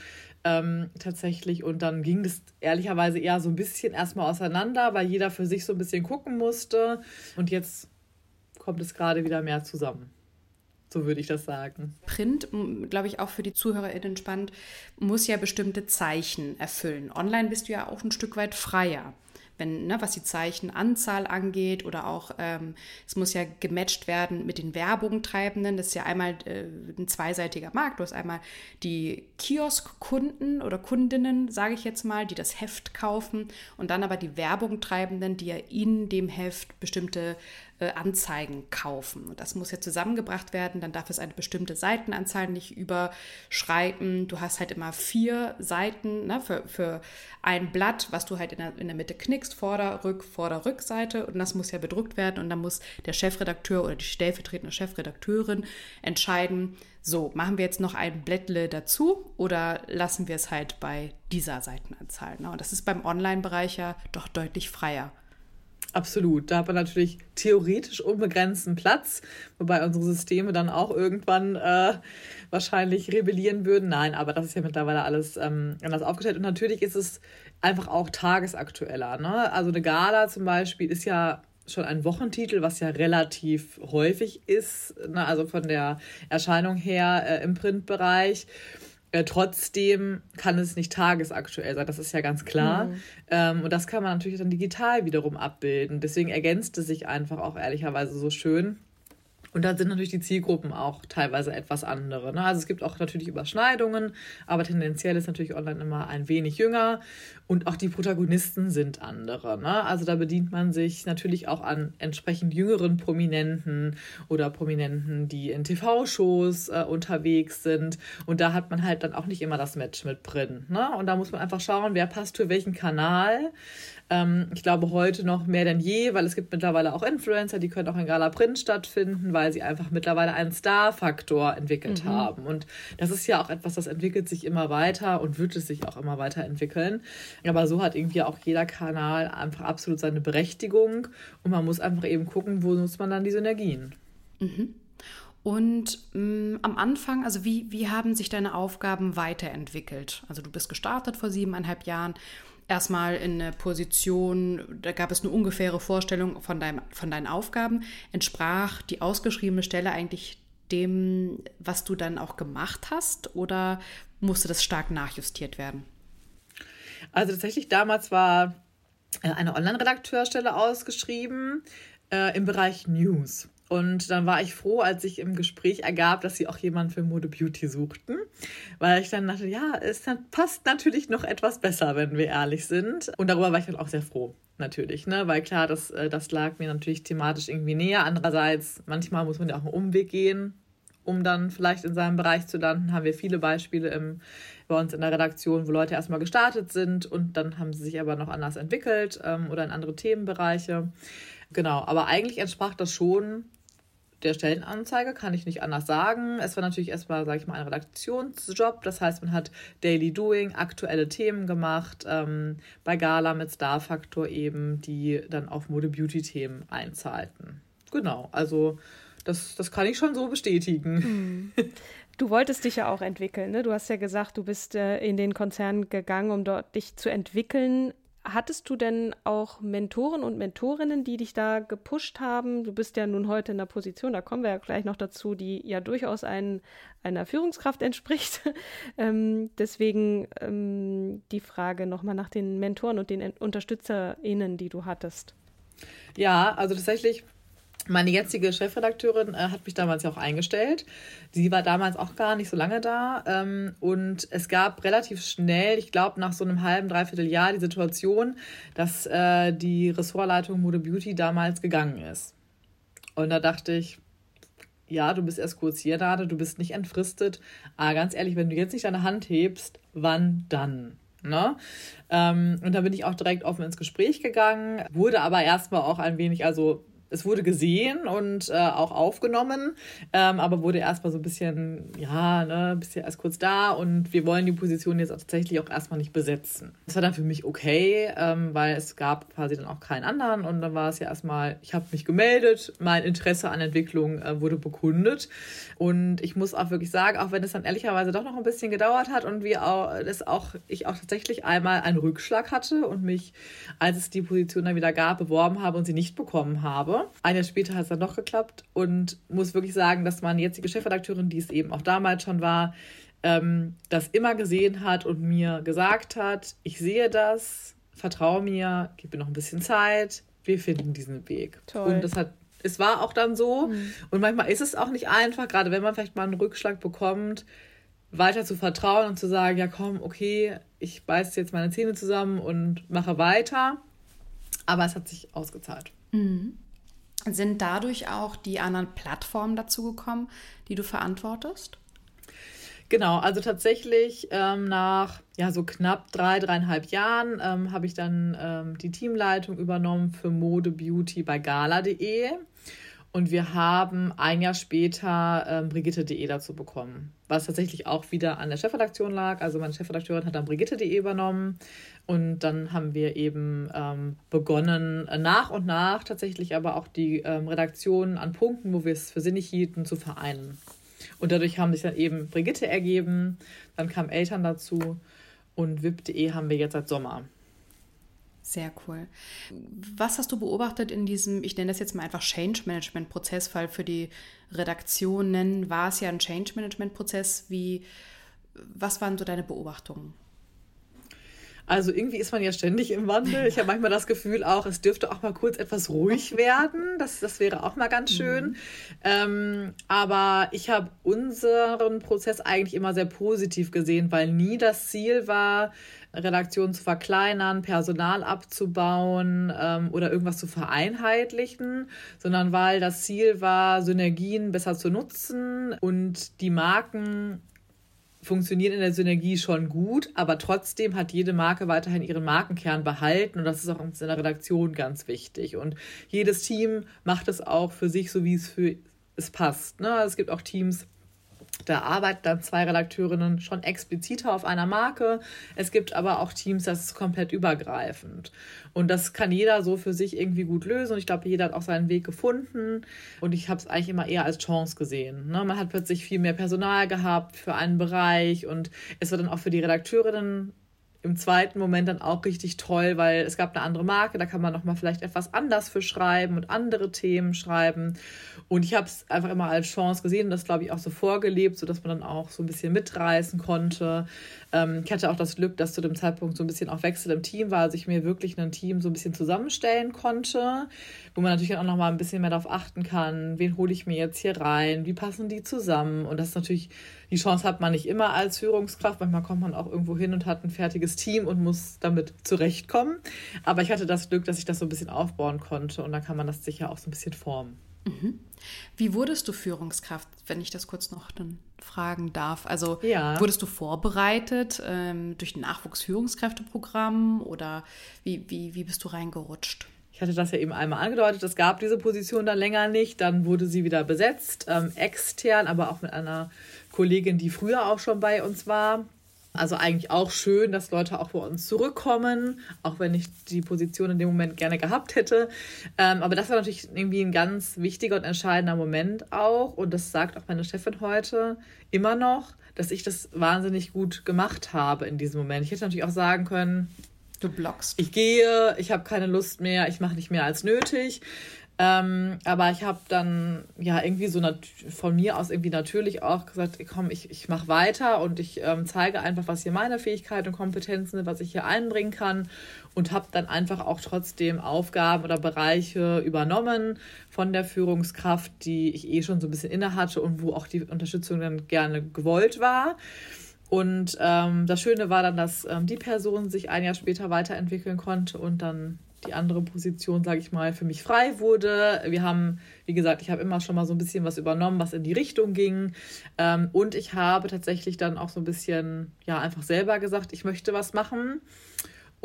ähm, tatsächlich. Und dann ging das ehrlicherweise eher so ein bisschen erstmal auseinander, weil jeder für sich so ein bisschen gucken musste. Und jetzt kommt es gerade wieder mehr zusammen. So würde ich das sagen. Print, glaube ich, auch für die ZuhörerInnen spannend, muss ja bestimmte Zeichen erfüllen. Online bist du ja auch ein Stück weit freier wenn, ne, was die Zeichenanzahl angeht oder auch, ähm, es muss ja gematcht werden mit den Werbungtreibenden. Das ist ja einmal äh, ein zweiseitiger Markt. Du hast einmal die Kioskkunden oder Kundinnen, sage ich jetzt mal, die das Heft kaufen und dann aber die Werbungtreibenden, die ja in dem Heft bestimmte Anzeigen kaufen. Und das muss ja zusammengebracht werden, dann darf es eine bestimmte Seitenanzahl nicht überschreiten. Du hast halt immer vier Seiten ne, für, für ein Blatt, was du halt in der, in der Mitte knickst, Vorder-, Rück-, Vorder-, Rückseite. Und das muss ja bedruckt werden. Und dann muss der Chefredakteur oder die stellvertretende Chefredakteurin entscheiden, so, machen wir jetzt noch ein Blättle dazu oder lassen wir es halt bei dieser Seitenanzahl? Ne? Und das ist beim Online-Bereich ja doch deutlich freier. Absolut. Da hat man natürlich theoretisch unbegrenzten Platz, wobei unsere Systeme dann auch irgendwann äh, wahrscheinlich rebellieren würden. Nein, aber das ist ja mittlerweile alles ähm, anders aufgestellt. Und natürlich ist es einfach auch tagesaktueller. Ne? Also eine Gala zum Beispiel ist ja schon ein Wochentitel, was ja relativ häufig ist, ne? also von der Erscheinung her äh, im Printbereich. Äh, trotzdem kann es nicht tagesaktuell sein, das ist ja ganz klar. Mhm. Ähm, und das kann man natürlich dann digital wiederum abbilden. Deswegen ergänzt es sich einfach auch ehrlicherweise so schön. Und da sind natürlich die Zielgruppen auch teilweise etwas andere. Ne? Also es gibt auch natürlich Überschneidungen, aber tendenziell ist natürlich online immer ein wenig jünger und auch die Protagonisten sind andere. Ne? Also da bedient man sich natürlich auch an entsprechend jüngeren Prominenten oder Prominenten, die in TV-Shows äh, unterwegs sind. Und da hat man halt dann auch nicht immer das Match mit drin. Ne? Und da muss man einfach schauen, wer passt für welchen Kanal. Ähm, ich glaube heute noch mehr denn je, weil es gibt mittlerweile auch Influencer, die können auch in Gala Print stattfinden, weil sie einfach mittlerweile einen Star-Faktor entwickelt mhm. haben. Und das ist ja auch etwas, das entwickelt sich immer weiter und wird es sich auch immer weiter entwickeln. Aber so hat irgendwie auch jeder Kanal einfach absolut seine Berechtigung und man muss einfach eben gucken, wo nutzt man dann die Synergien. Mhm. Und mh, mm, am Anfang, also wie, wie haben sich deine Aufgaben weiterentwickelt? Also du bist gestartet vor siebeneinhalb Jahren erstmal in eine Position, da gab es eine ungefähre Vorstellung von, deinem, von deinen Aufgaben. Entsprach die ausgeschriebene Stelle eigentlich dem, was du dann auch gemacht hast oder musste das stark nachjustiert werden? Also tatsächlich damals war äh, eine Online-Redakteurstelle ausgeschrieben äh, im Bereich News. Und dann war ich froh, als sich im Gespräch ergab, dass sie auch jemanden für Mode Beauty suchten, weil ich dann dachte, ja, es passt natürlich noch etwas besser, wenn wir ehrlich sind. Und darüber war ich dann auch sehr froh, natürlich, ne? Weil klar, das, äh, das lag mir natürlich thematisch irgendwie näher. Andererseits, manchmal muss man ja auch einen Umweg gehen, um dann vielleicht in seinem Bereich zu landen. Haben wir viele Beispiele im, bei uns in der Redaktion, wo Leute erstmal gestartet sind und dann haben sie sich aber noch anders entwickelt ähm, oder in andere Themenbereiche. Genau, aber eigentlich entsprach das schon der Stellenanzeige, kann ich nicht anders sagen. Es war natürlich erstmal, sage ich mal, ein Redaktionsjob. Das heißt, man hat Daily Doing, aktuelle Themen gemacht, ähm, bei Gala mit Star Factor eben, die dann auf Mode-Beauty-Themen einzahlten. Genau, also das, das kann ich schon so bestätigen. Mhm. Du wolltest dich ja auch entwickeln. Ne? Du hast ja gesagt, du bist äh, in den Konzern gegangen, um dort dich zu entwickeln. Hattest du denn auch Mentoren und Mentorinnen, die dich da gepusht haben? Du bist ja nun heute in der Position, da kommen wir ja gleich noch dazu, die ja durchaus ein, einer Führungskraft entspricht. ähm, deswegen ähm, die Frage nochmal nach den Mentoren und den UnterstützerInnen, die du hattest. Ja, also tatsächlich meine jetzige Chefredakteurin äh, hat mich damals ja auch eingestellt. Sie war damals auch gar nicht so lange da. Ähm, und es gab relativ schnell, ich glaube nach so einem halben, dreiviertel Jahr, die Situation, dass äh, die Ressortleitung Mode Beauty damals gegangen ist. Und da dachte ich, ja, du bist erst kurz hier, Nade, du bist nicht entfristet. Aber ganz ehrlich, wenn du jetzt nicht deine Hand hebst, wann dann? Ne? Ähm, und da bin ich auch direkt offen ins Gespräch gegangen, wurde aber erstmal auch ein wenig, also es wurde gesehen und äh, auch aufgenommen, ähm, aber wurde erstmal so ein bisschen, ja, ne, bisschen erst kurz da und wir wollen die Position jetzt auch tatsächlich auch erstmal nicht besetzen. Das war dann für mich okay, ähm, weil es gab quasi dann auch keinen anderen und dann war es ja erstmal, ich habe mich gemeldet, mein Interesse an Entwicklung äh, wurde bekundet und ich muss auch wirklich sagen, auch wenn es dann ehrlicherweise doch noch ein bisschen gedauert hat und wir auch, das auch, ich auch tatsächlich einmal einen Rückschlag hatte und mich, als es die Position dann wieder gab, beworben habe und sie nicht bekommen habe, ein Jahr später hat es dann noch geklappt und muss wirklich sagen, dass meine jetzige Chefredakteurin, die es eben auch damals schon war, ähm, das immer gesehen hat und mir gesagt hat, ich sehe das, vertraue mir, gib mir noch ein bisschen Zeit, wir finden diesen Weg. Toll. Und das hat es war auch dann so. Mhm. Und manchmal ist es auch nicht einfach, gerade wenn man vielleicht mal einen Rückschlag bekommt, weiter zu vertrauen und zu sagen, ja komm, okay, ich beiße jetzt meine Zähne zusammen und mache weiter. Aber es hat sich ausgezahlt. Mhm. Sind dadurch auch die anderen Plattformen dazu gekommen, die du verantwortest? Genau, also tatsächlich ähm, nach ja, so knapp drei, dreieinhalb Jahren ähm, habe ich dann ähm, die Teamleitung übernommen für Mode Beauty bei gala.de. Und wir haben ein Jahr später ähm, Brigitte.de dazu bekommen, was tatsächlich auch wieder an der Chefredaktion lag. Also meine Chefredakteurin hat dann Brigitte.de übernommen. Und dann haben wir eben ähm, begonnen, nach und nach tatsächlich aber auch die ähm, Redaktionen an Punkten, wo wir es für sinnig hielten, zu vereinen. Und dadurch haben sich dann eben Brigitte ergeben, dann kamen Eltern dazu und wip.de haben wir jetzt seit Sommer. Sehr cool. Was hast du beobachtet in diesem, ich nenne das jetzt mal einfach Change Management Prozess, weil für die Redaktionen war es ja ein Change Management Prozess. Wie, was waren so deine Beobachtungen? Also irgendwie ist man ja ständig im Wandel. Ich habe manchmal das Gefühl auch, es dürfte auch mal kurz etwas ruhig werden. Das, das wäre auch mal ganz schön. Mhm. Ähm, aber ich habe unseren Prozess eigentlich immer sehr positiv gesehen, weil nie das Ziel war, Redaktionen zu verkleinern, Personal abzubauen ähm, oder irgendwas zu vereinheitlichen, sondern weil das Ziel war, Synergien besser zu nutzen und die Marken funktionieren in der Synergie schon gut, aber trotzdem hat jede Marke weiterhin ihren Markenkern behalten und das ist auch in der Redaktion ganz wichtig. Und jedes Team macht es auch für sich so, wie es für es passt. Ne? Es gibt auch Teams, da arbeiten dann zwei Redakteurinnen schon expliziter auf einer Marke. Es gibt aber auch Teams, das ist komplett übergreifend. Und das kann jeder so für sich irgendwie gut lösen. Und ich glaube, jeder hat auch seinen Weg gefunden. Und ich habe es eigentlich immer eher als Chance gesehen. Ne? Man hat plötzlich viel mehr Personal gehabt für einen Bereich. Und es war dann auch für die Redakteurinnen im zweiten Moment dann auch richtig toll, weil es gab eine andere Marke, da kann man nochmal vielleicht etwas anders für schreiben und andere Themen schreiben. Und ich habe es einfach immer als Chance gesehen und das, glaube ich, auch so vorgelebt, sodass man dann auch so ein bisschen mitreißen konnte. Ähm, ich hatte auch das Glück, dass zu dem Zeitpunkt so ein bisschen auch Wechsel im Team war, also ich mir wirklich ein Team so ein bisschen zusammenstellen konnte, wo man natürlich auch noch mal ein bisschen mehr darauf achten kann, wen hole ich mir jetzt hier rein, wie passen die zusammen. Und das ist natürlich, die Chance hat man nicht immer als Führungskraft. Manchmal kommt man auch irgendwo hin und hat ein fertiges Team und muss damit zurechtkommen. Aber ich hatte das Glück, dass ich das so ein bisschen aufbauen konnte und dann kann man das sicher auch so ein bisschen formen. Mhm. Wie wurdest du Führungskraft, wenn ich das kurz noch dann fragen darf? Also ja. wurdest du vorbereitet ähm, durch ein Nachwuchsführungskräfteprogramm oder wie, wie, wie bist du reingerutscht? Ich hatte das ja eben einmal angedeutet, es gab diese Position dann länger nicht, dann wurde sie wieder besetzt, ähm, extern, aber auch mit einer Kollegin, die früher auch schon bei uns war. Also eigentlich auch schön, dass Leute auch bei uns zurückkommen, auch wenn ich die Position in dem Moment gerne gehabt hätte. Ähm, aber das war natürlich irgendwie ein ganz wichtiger und entscheidender Moment auch. Und das sagt auch meine Chefin heute immer noch, dass ich das wahnsinnig gut gemacht habe in diesem Moment. Ich hätte natürlich auch sagen können, Du blockst. Ich gehe, ich habe keine Lust mehr, ich mache nicht mehr als nötig. Ähm, aber ich habe dann ja irgendwie so von mir aus irgendwie natürlich auch gesagt, komm, ich, ich mache weiter und ich ähm, zeige einfach, was hier meine Fähigkeiten und Kompetenzen sind, was ich hier einbringen kann und habe dann einfach auch trotzdem Aufgaben oder Bereiche übernommen von der Führungskraft, die ich eh schon so ein bisschen inne hatte und wo auch die Unterstützung dann gerne gewollt war. Und ähm, das Schöne war dann, dass ähm, die Person sich ein Jahr später weiterentwickeln konnte und dann die andere Position, sage ich mal, für mich frei wurde. Wir haben, wie gesagt, ich habe immer schon mal so ein bisschen was übernommen, was in die Richtung ging. Ähm, und ich habe tatsächlich dann auch so ein bisschen, ja, einfach selber gesagt, ich möchte was machen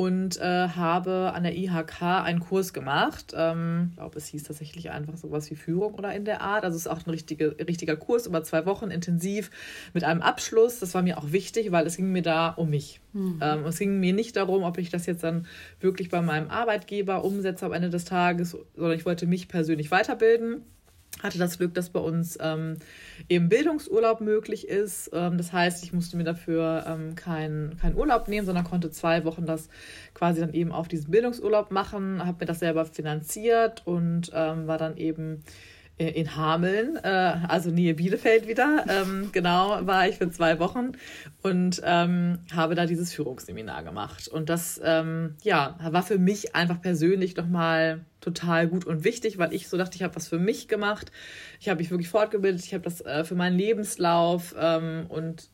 und äh, habe an der IHK einen Kurs gemacht. Ähm, ich glaube, es hieß tatsächlich einfach sowas wie Führung oder in der Art. Also es ist auch ein richtige, richtiger Kurs über zwei Wochen intensiv mit einem Abschluss. Das war mir auch wichtig, weil es ging mir da um mich. Mhm. Ähm, es ging mir nicht darum, ob ich das jetzt dann wirklich bei meinem Arbeitgeber umsetze am Ende des Tages, sondern ich wollte mich persönlich weiterbilden hatte das Glück, dass bei uns ähm, eben Bildungsurlaub möglich ist. Ähm, das heißt, ich musste mir dafür ähm, keinen kein Urlaub nehmen, sondern konnte zwei Wochen das quasi dann eben auf diesen Bildungsurlaub machen, habe mir das selber finanziert und ähm, war dann eben in Hameln, äh, also Nähe Bielefeld wieder. Ähm, genau, war ich für zwei Wochen und ähm, habe da dieses Führungsseminar gemacht. Und das, ähm, ja, war für mich einfach persönlich nochmal total gut und wichtig, weil ich so dachte, ich habe was für mich gemacht. Ich habe mich wirklich fortgebildet, ich habe das äh, für meinen Lebenslauf ähm, und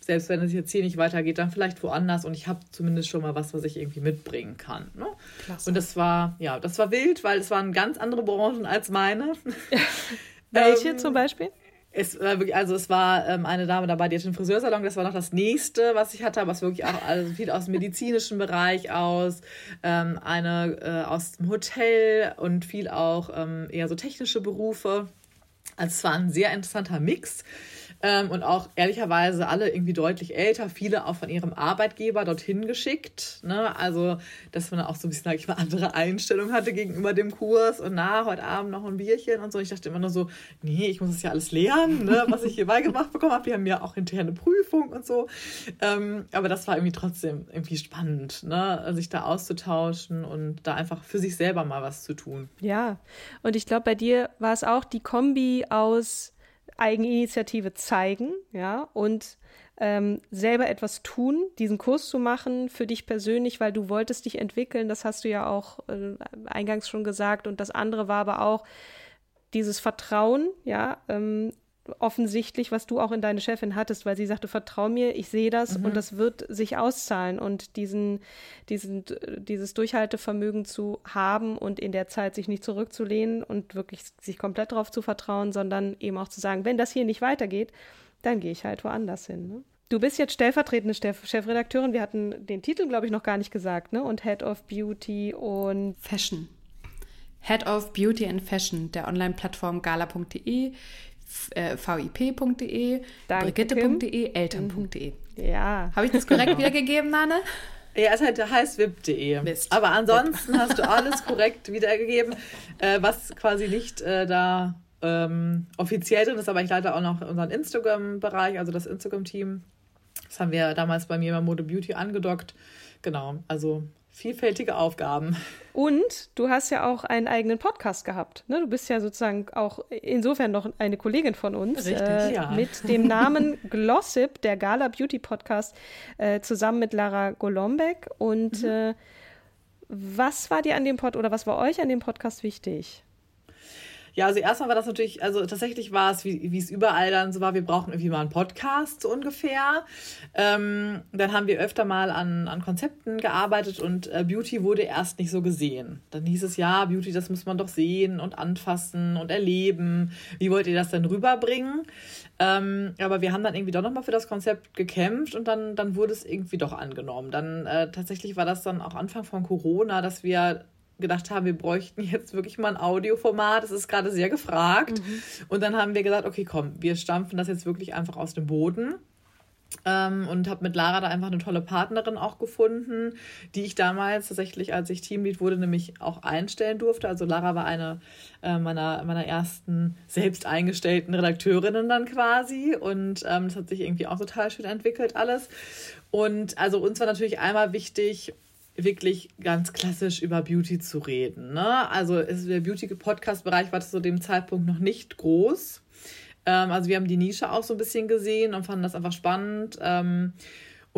selbst wenn es jetzt hier nicht weitergeht, dann vielleicht woanders und ich habe zumindest schon mal was, was ich irgendwie mitbringen kann. Ne? Und das war, ja, das war wild, weil es waren ganz andere Branchen als meine. Welche ähm, zum Beispiel? Es war wirklich, also es war ähm, eine Dame dabei, die hatte einen Friseursalon, das war noch das nächste, was ich hatte, was wirklich auch also viel aus dem medizinischen Bereich aus, ähm, eine äh, aus dem Hotel und viel auch ähm, eher so technische Berufe. Also es war ein sehr interessanter Mix. Ähm, und auch ehrlicherweise alle irgendwie deutlich älter, viele auch von ihrem Arbeitgeber dorthin geschickt. Ne? Also, dass man auch so ein bisschen, sag ich mal, andere Einstellung hatte gegenüber dem Kurs und na, heute Abend noch ein Bierchen und so. Ich dachte immer nur so, nee, ich muss das ja alles lernen, ne? was ich hier beigebracht bekommen habe. Wir haben ja auch hinterher eine Prüfung und so. Ähm, aber das war irgendwie trotzdem irgendwie spannend, ne? sich da auszutauschen und da einfach für sich selber mal was zu tun. Ja, und ich glaube, bei dir war es auch die Kombi aus Eigeninitiative zeigen, ja, und ähm, selber etwas tun, diesen Kurs zu machen für dich persönlich, weil du wolltest dich entwickeln, das hast du ja auch äh, eingangs schon gesagt. Und das andere war aber auch dieses Vertrauen, ja, ähm, offensichtlich, was du auch in deine Chefin hattest, weil sie sagte, vertrau mir, ich sehe das mhm. und das wird sich auszahlen und diesen, diesen, dieses Durchhaltevermögen zu haben und in der Zeit sich nicht zurückzulehnen und wirklich sich komplett darauf zu vertrauen, sondern eben auch zu sagen, wenn das hier nicht weitergeht, dann gehe ich halt woanders hin. Ne? Du bist jetzt stellvertretende Chefredakteurin. Wir hatten den Titel, glaube ich, noch gar nicht gesagt, ne? Und Head of Beauty und Fashion. Head of Beauty and Fashion der Online-Plattform gala.de vip.de, brigitte.de, eltern.de. Ja. Habe ich das korrekt wiedergegeben, Nane? Ja, es halt heißt wip.de. Aber ansonsten hast du alles korrekt wiedergegeben, äh, was quasi nicht äh, da ähm, offiziell drin ist, aber ich leite auch noch unseren Instagram-Bereich, also das Instagram-Team. Das haben wir damals bei mir bei Mode Beauty angedockt. Genau, also vielfältige Aufgaben. Und du hast ja auch einen eigenen Podcast gehabt. Ne? Du bist ja sozusagen auch insofern noch eine Kollegin von uns. Richtig, äh, ja. Mit dem Namen Glossip, der Gala Beauty Podcast, äh, zusammen mit Lara Golombek. Und mhm. äh, was war dir an dem Pod oder was war euch an dem Podcast wichtig? Ja, also erstmal war das natürlich, also tatsächlich war es, wie, es überall dann so war, wir brauchen irgendwie mal einen Podcast so ungefähr. Ähm, dann haben wir öfter mal an, an Konzepten gearbeitet und äh, Beauty wurde erst nicht so gesehen. Dann hieß es, ja, Beauty, das muss man doch sehen und anfassen und erleben. Wie wollt ihr das denn rüberbringen? Ähm, aber wir haben dann irgendwie doch nochmal für das Konzept gekämpft und dann, dann wurde es irgendwie doch angenommen. Dann äh, tatsächlich war das dann auch Anfang von Corona, dass wir gedacht haben, wir bräuchten jetzt wirklich mal ein Audioformat. Das ist gerade sehr gefragt. Mhm. Und dann haben wir gesagt, okay, komm, wir stampfen das jetzt wirklich einfach aus dem Boden. Ähm, und habe mit Lara da einfach eine tolle Partnerin auch gefunden, die ich damals tatsächlich, als ich Teamlead wurde, nämlich auch einstellen durfte. Also Lara war eine äh, meiner, meiner ersten selbst eingestellten Redakteurinnen dann quasi und ähm, das hat sich irgendwie auch total schön entwickelt alles. Und also uns war natürlich einmal wichtig, wirklich ganz klassisch über Beauty zu reden. Ne? Also ist, der Beauty-Podcast-Bereich war zu dem Zeitpunkt noch nicht groß. Ähm, also wir haben die Nische auch so ein bisschen gesehen und fanden das einfach spannend. Ähm,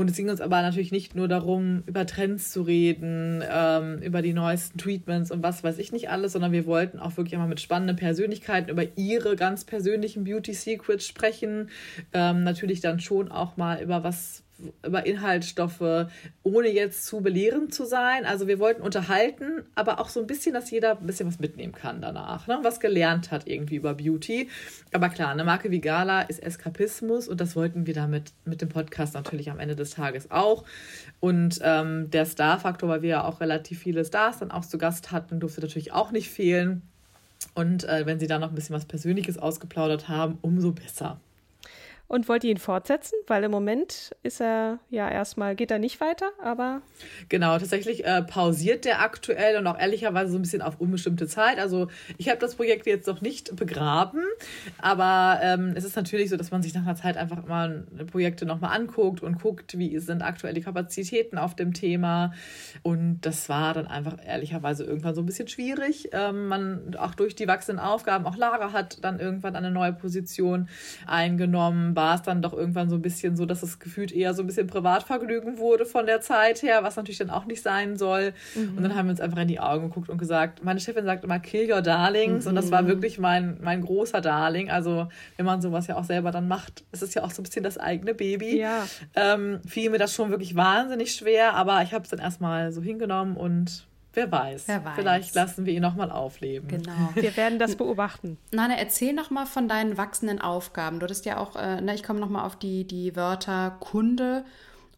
und es ging uns aber natürlich nicht nur darum, über Trends zu reden, ähm, über die neuesten Treatments und was weiß ich nicht alles, sondern wir wollten auch wirklich einmal mit spannenden Persönlichkeiten über ihre ganz persönlichen Beauty Secrets sprechen. Ähm, natürlich dann schon auch mal über was, über Inhaltsstoffe, ohne jetzt zu belehrend zu sein. Also wir wollten unterhalten, aber auch so ein bisschen, dass jeder ein bisschen was mitnehmen kann danach, ne? was gelernt hat irgendwie über Beauty. Aber klar, eine Marke wie Gala ist Eskapismus und das wollten wir damit mit dem Podcast natürlich am Ende des Tages auch. Und ähm, der Star-Faktor, weil wir ja auch relativ viele Stars dann auch zu Gast hatten, durfte natürlich auch nicht fehlen. Und äh, wenn sie da noch ein bisschen was Persönliches ausgeplaudert haben, umso besser. Und wollt ihr ihn fortsetzen? Weil im Moment ist er ja erstmal, geht er nicht weiter, aber. Genau, tatsächlich äh, pausiert der aktuell und auch ehrlicherweise so ein bisschen auf unbestimmte Zeit. Also ich habe das Projekt jetzt noch nicht begraben, aber ähm, es ist natürlich so, dass man sich nach einer Zeit einfach mal Projekte nochmal anguckt und guckt, wie sind aktuell die Kapazitäten auf dem Thema. Und das war dann einfach ehrlicherweise irgendwann so ein bisschen schwierig. Ähm, man auch durch die wachsenden Aufgaben, auch Lara hat dann irgendwann eine neue Position eingenommen war es dann doch irgendwann so ein bisschen so, dass es gefühlt eher so ein bisschen Privatvergnügen wurde von der Zeit her, was natürlich dann auch nicht sein soll. Mhm. Und dann haben wir uns einfach in die Augen geguckt und gesagt, meine Chefin sagt immer, kill your darlings. Mhm. Und das war mhm. wirklich mein, mein großer Darling. Also wenn man sowas ja auch selber dann macht, ist es ja auch so ein bisschen das eigene Baby. Ja. Ähm, fiel mir das schon wirklich wahnsinnig schwer, aber ich habe es dann erstmal so hingenommen und Wer weiß. Wer weiß. Vielleicht lassen wir ihn nochmal aufleben. Genau. Wir werden das beobachten. Nana, erzähl nochmal von deinen wachsenden Aufgaben. Du hattest ja auch, äh, ne, ich komme nochmal auf die, die Wörter Kunde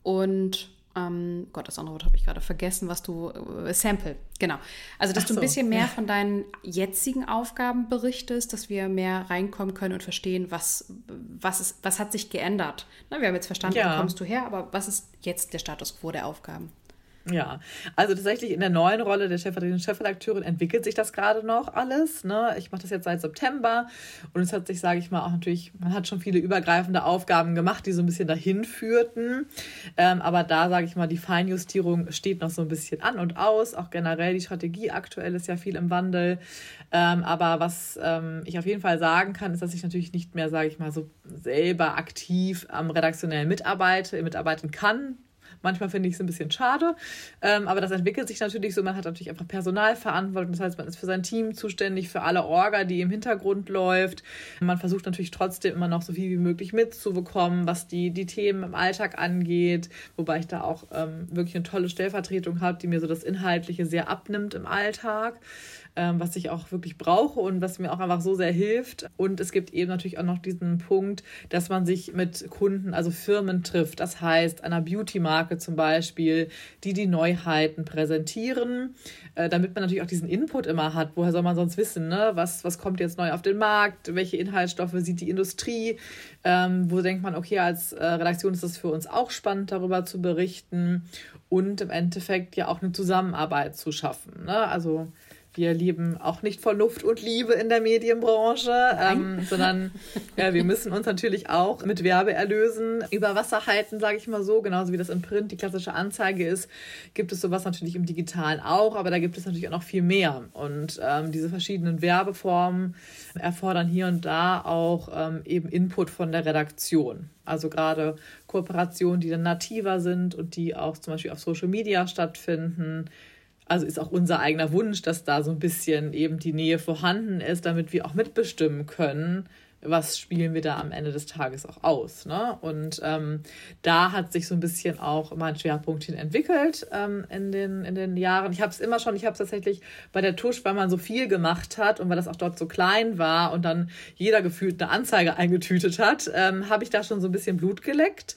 und ähm, Gott, das andere Wort habe ich gerade vergessen, was du, äh, Sample, genau. Also, dass so, du ein bisschen mehr ja. von deinen jetzigen Aufgaben berichtest, dass wir mehr reinkommen können und verstehen, was, was, ist, was hat sich geändert. Ne, wir haben jetzt verstanden, ja. wo kommst du her, aber was ist jetzt der Status quo der Aufgaben? Ja, also tatsächlich in der neuen Rolle der stellvertretenden Chefredakteurin entwickelt sich das gerade noch alles. Ne? Ich mache das jetzt seit September und es hat sich, sage ich mal, auch natürlich, man hat schon viele übergreifende Aufgaben gemacht, die so ein bisschen dahin führten. Ähm, aber da, sage ich mal, die Feinjustierung steht noch so ein bisschen an und aus. Auch generell die Strategie aktuell ist ja viel im Wandel. Ähm, aber was ähm, ich auf jeden Fall sagen kann, ist, dass ich natürlich nicht mehr, sage ich mal, so selber aktiv am redaktionellen mitarbeite, mitarbeiten kann Manchmal finde ich es ein bisschen schade, ähm, aber das entwickelt sich natürlich so. Man hat natürlich einfach Personalverantwortung, das heißt, man ist für sein Team zuständig, für alle Orga, die im Hintergrund läuft. Man versucht natürlich trotzdem immer noch so viel wie möglich mitzubekommen, was die, die Themen im Alltag angeht, wobei ich da auch ähm, wirklich eine tolle Stellvertretung habe, die mir so das Inhaltliche sehr abnimmt im Alltag ähm, was ich auch wirklich brauche und was mir auch einfach so sehr hilft. Und es gibt eben natürlich auch noch diesen Punkt, dass man sich mit Kunden, also Firmen trifft. Das heißt, einer Beauty-Marke zum Beispiel, die die Neuheiten präsentieren, äh, damit man natürlich auch diesen Input immer hat. Woher soll man sonst wissen, ne? was, was kommt jetzt neu auf den Markt? Welche Inhaltsstoffe sieht die Industrie? Ähm, wo denkt man, okay, als äh, Redaktion ist das für uns auch spannend, darüber zu berichten und im Endeffekt ja auch eine Zusammenarbeit zu schaffen. Ne? Also wir leben auch nicht von Luft und Liebe in der Medienbranche, ähm, sondern ja, wir müssen uns natürlich auch mit Werbeerlösen über Wasser halten, sage ich mal so. Genauso wie das im Print die klassische Anzeige ist, gibt es sowas natürlich im Digitalen auch, aber da gibt es natürlich auch noch viel mehr. Und ähm, diese verschiedenen Werbeformen erfordern hier und da auch ähm, eben Input von der Redaktion. Also gerade Kooperationen, die dann nativer sind und die auch zum Beispiel auf Social Media stattfinden also ist auch unser eigener Wunsch, dass da so ein bisschen eben die Nähe vorhanden ist, damit wir auch mitbestimmen können, was spielen wir da am Ende des Tages auch aus. Ne? Und ähm, da hat sich so ein bisschen auch mein Schwerpunkt hin entwickelt ähm, in, den, in den Jahren. Ich habe es immer schon, ich habe es tatsächlich bei der Tusch, weil man so viel gemacht hat und weil das auch dort so klein war und dann jeder gefühlt eine Anzeige eingetütet hat, ähm, habe ich da schon so ein bisschen Blut geleckt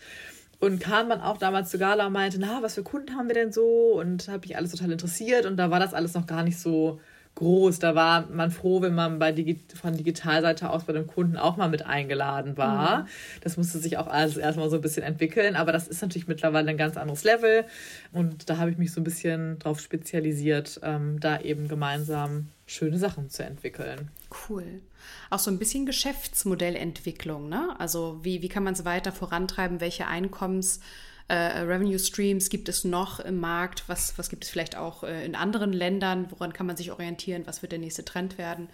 und kam dann auch damals zu Gala und meinte, na, was für Kunden haben wir denn so? Und habe mich alles total interessiert. Und da war das alles noch gar nicht so groß. Da war man froh, wenn man bei Digi von Digitalseite aus bei dem Kunden auch mal mit eingeladen war. Mhm. Das musste sich auch alles erstmal so ein bisschen entwickeln. Aber das ist natürlich mittlerweile ein ganz anderes Level. Und da habe ich mich so ein bisschen drauf spezialisiert, ähm, da eben gemeinsam schöne Sachen zu entwickeln. Cool auch so ein bisschen Geschäftsmodellentwicklung. Ne? Also wie, wie kann man es weiter vorantreiben? Welche Einkommens- äh, Revenue Streams gibt es noch im Markt? Was, was gibt es vielleicht auch äh, in anderen Ländern? Woran kann man sich orientieren? Was wird der nächste Trend werden?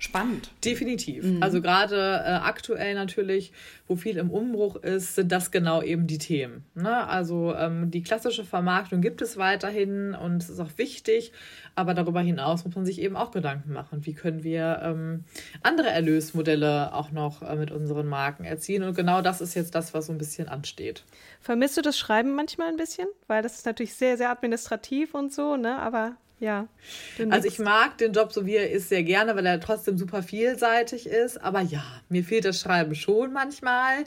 Spannend. Definitiv. Mhm. Also gerade äh, aktuell natürlich, wo viel im Umbruch ist, sind das genau eben die Themen. Ne? Also ähm, die klassische Vermarktung gibt es weiterhin und es ist auch wichtig, aber darüber hinaus muss man sich eben auch Gedanken machen, wie können wir ähm, andere Erlösmodelle auch noch äh, mit unseren Marken erzielen. Und genau das ist jetzt das, was so ein bisschen ansteht. Vermisst du das Schreiben manchmal ein bisschen? Weil das ist natürlich sehr, sehr administrativ und so, ne? Aber ja. Also ich mag den Job, so wie er ist, sehr gerne, weil er trotzdem super vielseitig ist. Aber ja, mir fehlt das Schreiben schon manchmal.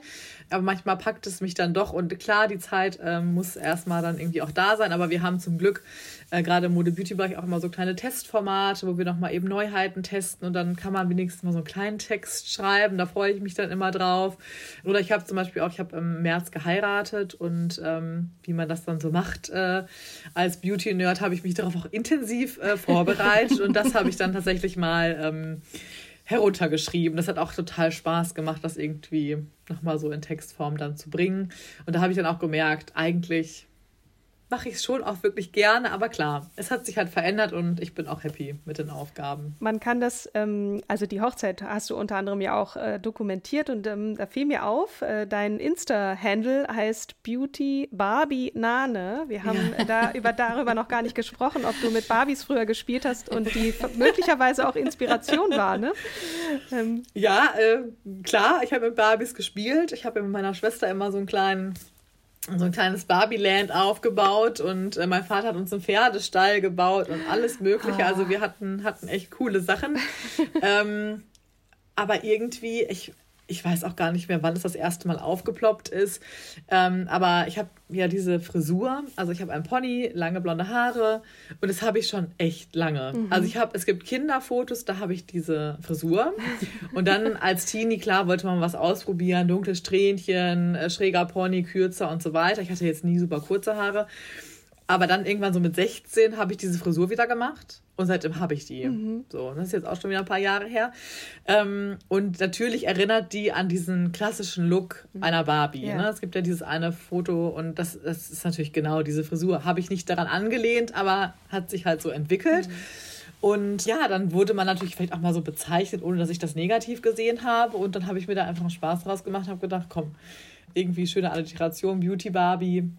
Aber manchmal packt es mich dann doch. Und klar, die Zeit ähm, muss erstmal dann irgendwie auch da sein. Aber wir haben zum Glück äh, gerade im Mode-Beauty-Bereich auch immer so kleine Testformate, wo wir nochmal eben Neuheiten testen und dann kann man wenigstens mal so einen kleinen Text schreiben. Da freue ich mich dann immer drauf. Oder ich habe zum Beispiel auch, ich habe im März geheiratet und ähm, wie man das dann so macht, äh, als Beauty-Nerd habe ich mich darauf auch intensiv äh, vorbereitet und das habe ich dann tatsächlich mal ähm, heruntergeschrieben. Das hat auch total Spaß gemacht, das irgendwie nochmal so in Textform dann zu bringen. Und da habe ich dann auch gemerkt, eigentlich mache ich es schon auch wirklich gerne. Aber klar, es hat sich halt verändert und ich bin auch happy mit den Aufgaben. Man kann das, ähm, also die Hochzeit hast du unter anderem ja auch äh, dokumentiert und ähm, da fiel mir auf, äh, dein Insta-Handle heißt Beauty Barbie Nane. Wir haben ja. da über, darüber noch gar nicht gesprochen, ob du mit Barbies früher gespielt hast und die möglicherweise auch Inspiration war, ne? Ähm. Ja, äh, klar, ich habe mit Barbies gespielt. Ich habe mit meiner Schwester immer so einen kleinen so ein kleines Barbieland aufgebaut und äh, mein Vater hat uns einen Pferdestall gebaut und alles Mögliche. Also wir hatten, hatten echt coole Sachen. ähm, aber irgendwie, ich, ich weiß auch gar nicht mehr, wann es das erste Mal aufgeploppt ist. Ähm, aber ich habe ja diese Frisur, also ich habe einen Pony, lange blonde Haare und das habe ich schon echt lange. Mhm. Also ich habe, es gibt Kinderfotos, da habe ich diese Frisur und dann als Teenie, klar, wollte man was ausprobieren, dunkles Strähnchen, äh, schräger Pony, kürzer und so weiter. Ich hatte jetzt nie super kurze Haare. Aber dann irgendwann so mit 16 habe ich diese Frisur wieder gemacht und seitdem habe ich die. Mhm. So, das ist jetzt auch schon wieder ein paar Jahre her. Ähm, und natürlich erinnert die an diesen klassischen Look mhm. einer Barbie. Ja. Ne? Es gibt ja dieses eine Foto und das, das ist natürlich genau diese Frisur. Habe ich nicht daran angelehnt, aber hat sich halt so entwickelt. Mhm. Und ja, dann wurde man natürlich vielleicht auch mal so bezeichnet, ohne dass ich das negativ gesehen habe. Und dann habe ich mir da einfach einen Spaß draus gemacht und habe gedacht, komm, irgendwie schöne Alliteration, Beauty Barbie.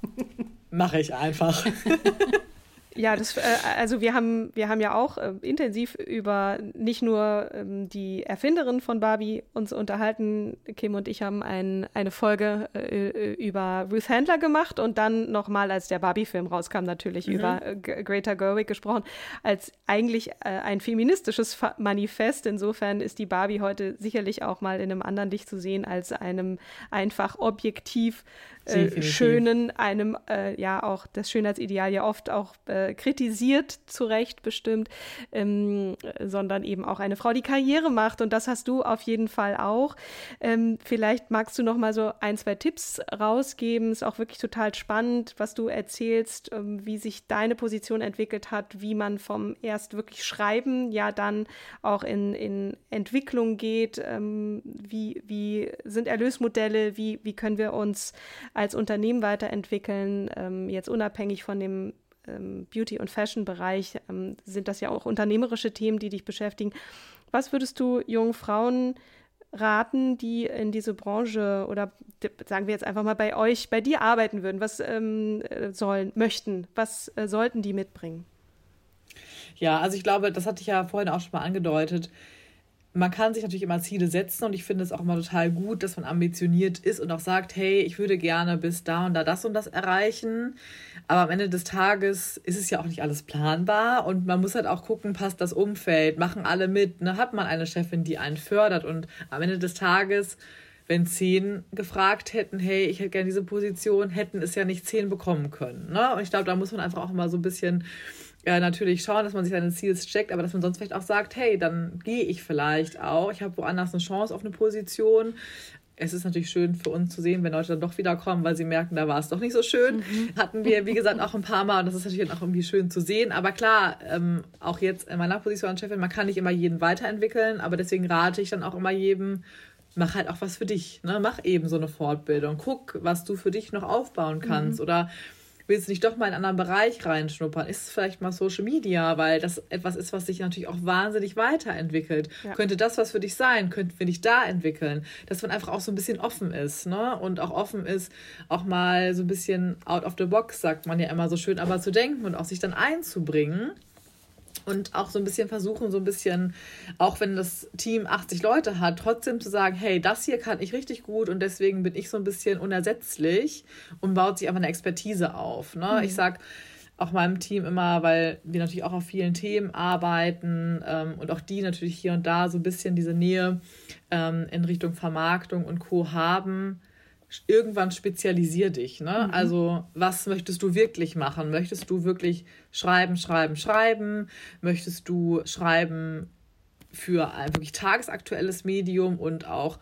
Mache ich einfach. Ja, das, äh, also wir haben, wir haben ja auch äh, intensiv über nicht nur ähm, die Erfinderin von Barbie uns unterhalten. Kim und ich haben ein, eine Folge äh, über Ruth Handler gemacht und dann nochmal, als der Barbie-Film rauskam, natürlich mhm. über äh, Greta Gerwig gesprochen, als eigentlich ein feministisches Manifest. Insofern ist die Barbie heute sicherlich auch mal in einem anderen Licht zu sehen als einem einfach objektiv äh, schönen, einem äh, ja auch das Schönheitsideal ja oft auch äh, kritisiert, zu Recht bestimmt, ähm, sondern eben auch eine Frau, die Karriere macht. Und das hast du auf jeden Fall auch. Ähm, vielleicht magst du noch mal so ein, zwei Tipps rausgeben. Ist auch wirklich total spannend, was du erzählst, ähm, wie sich deine Position entwickelt hat, wie man vom erst wirklich Schreiben ja dann auch in, in Entwicklung geht. Ähm, wie, wie sind Erlösmodelle? Wie, wie können wir uns als Unternehmen weiterentwickeln, ähm, jetzt unabhängig von dem ähm, Beauty- und Fashion-Bereich, ähm, sind das ja auch unternehmerische Themen, die dich beschäftigen. Was würdest du jungen Frauen raten, die in diese Branche oder sagen wir jetzt einfach mal bei euch, bei dir arbeiten würden? Was ähm, äh, sollen, möchten? Was äh, sollten die mitbringen? Ja, also ich glaube, das hatte ich ja vorhin auch schon mal angedeutet man kann sich natürlich immer Ziele setzen und ich finde es auch immer total gut, dass man ambitioniert ist und auch sagt, hey, ich würde gerne bis da und da das und das erreichen. Aber am Ende des Tages ist es ja auch nicht alles planbar und man muss halt auch gucken, passt das Umfeld, machen alle mit, ne? hat man eine Chefin, die einen fördert und am Ende des Tages wenn zehn gefragt hätten, hey, ich hätte gerne diese Position, hätten es ja nicht zehn bekommen können. Ne? Und ich glaube, da muss man einfach auch mal so ein bisschen ja, natürlich schauen, dass man sich seine Ziele checkt, aber dass man sonst vielleicht auch sagt, hey, dann gehe ich vielleicht auch. Ich habe woanders eine Chance auf eine Position. Es ist natürlich schön für uns zu sehen, wenn Leute dann doch wiederkommen, weil sie merken, da war es doch nicht so schön. Mhm. Hatten wir, wie gesagt, auch ein paar Mal und das ist natürlich auch irgendwie schön zu sehen. Aber klar, ähm, auch jetzt in meiner Position als Chefin, man kann nicht immer jeden weiterentwickeln, aber deswegen rate ich dann auch immer jedem, mach halt auch was für dich. Ne? Mach eben so eine Fortbildung. Guck, was du für dich noch aufbauen kannst. Mhm. Oder willst du nicht doch mal in einen anderen Bereich reinschnuppern? Ist es vielleicht mal Social Media, weil das etwas ist, was sich natürlich auch wahnsinnig weiterentwickelt. Ja. Könnte das was für dich sein? Könnten wir dich da entwickeln? Dass man einfach auch so ein bisschen offen ist, ne? Und auch offen ist, auch mal so ein bisschen out of the box, sagt man ja immer so schön, aber zu denken und auch sich dann einzubringen und auch so ein bisschen versuchen, so ein bisschen, auch wenn das Team 80 Leute hat, trotzdem zu sagen, hey, das hier kann ich richtig gut und deswegen bin ich so ein bisschen unersetzlich und baut sich einfach eine Expertise auf. Ne? Mhm. Ich sag auch meinem Team immer, weil wir natürlich auch auf vielen Themen arbeiten ähm, und auch die natürlich hier und da so ein bisschen diese Nähe ähm, in Richtung Vermarktung und Co. haben irgendwann spezialisier dich. Ne? Mhm. Also, was möchtest du wirklich machen? Möchtest du wirklich schreiben, schreiben, schreiben? Möchtest du schreiben für ein wirklich tagesaktuelles Medium und auch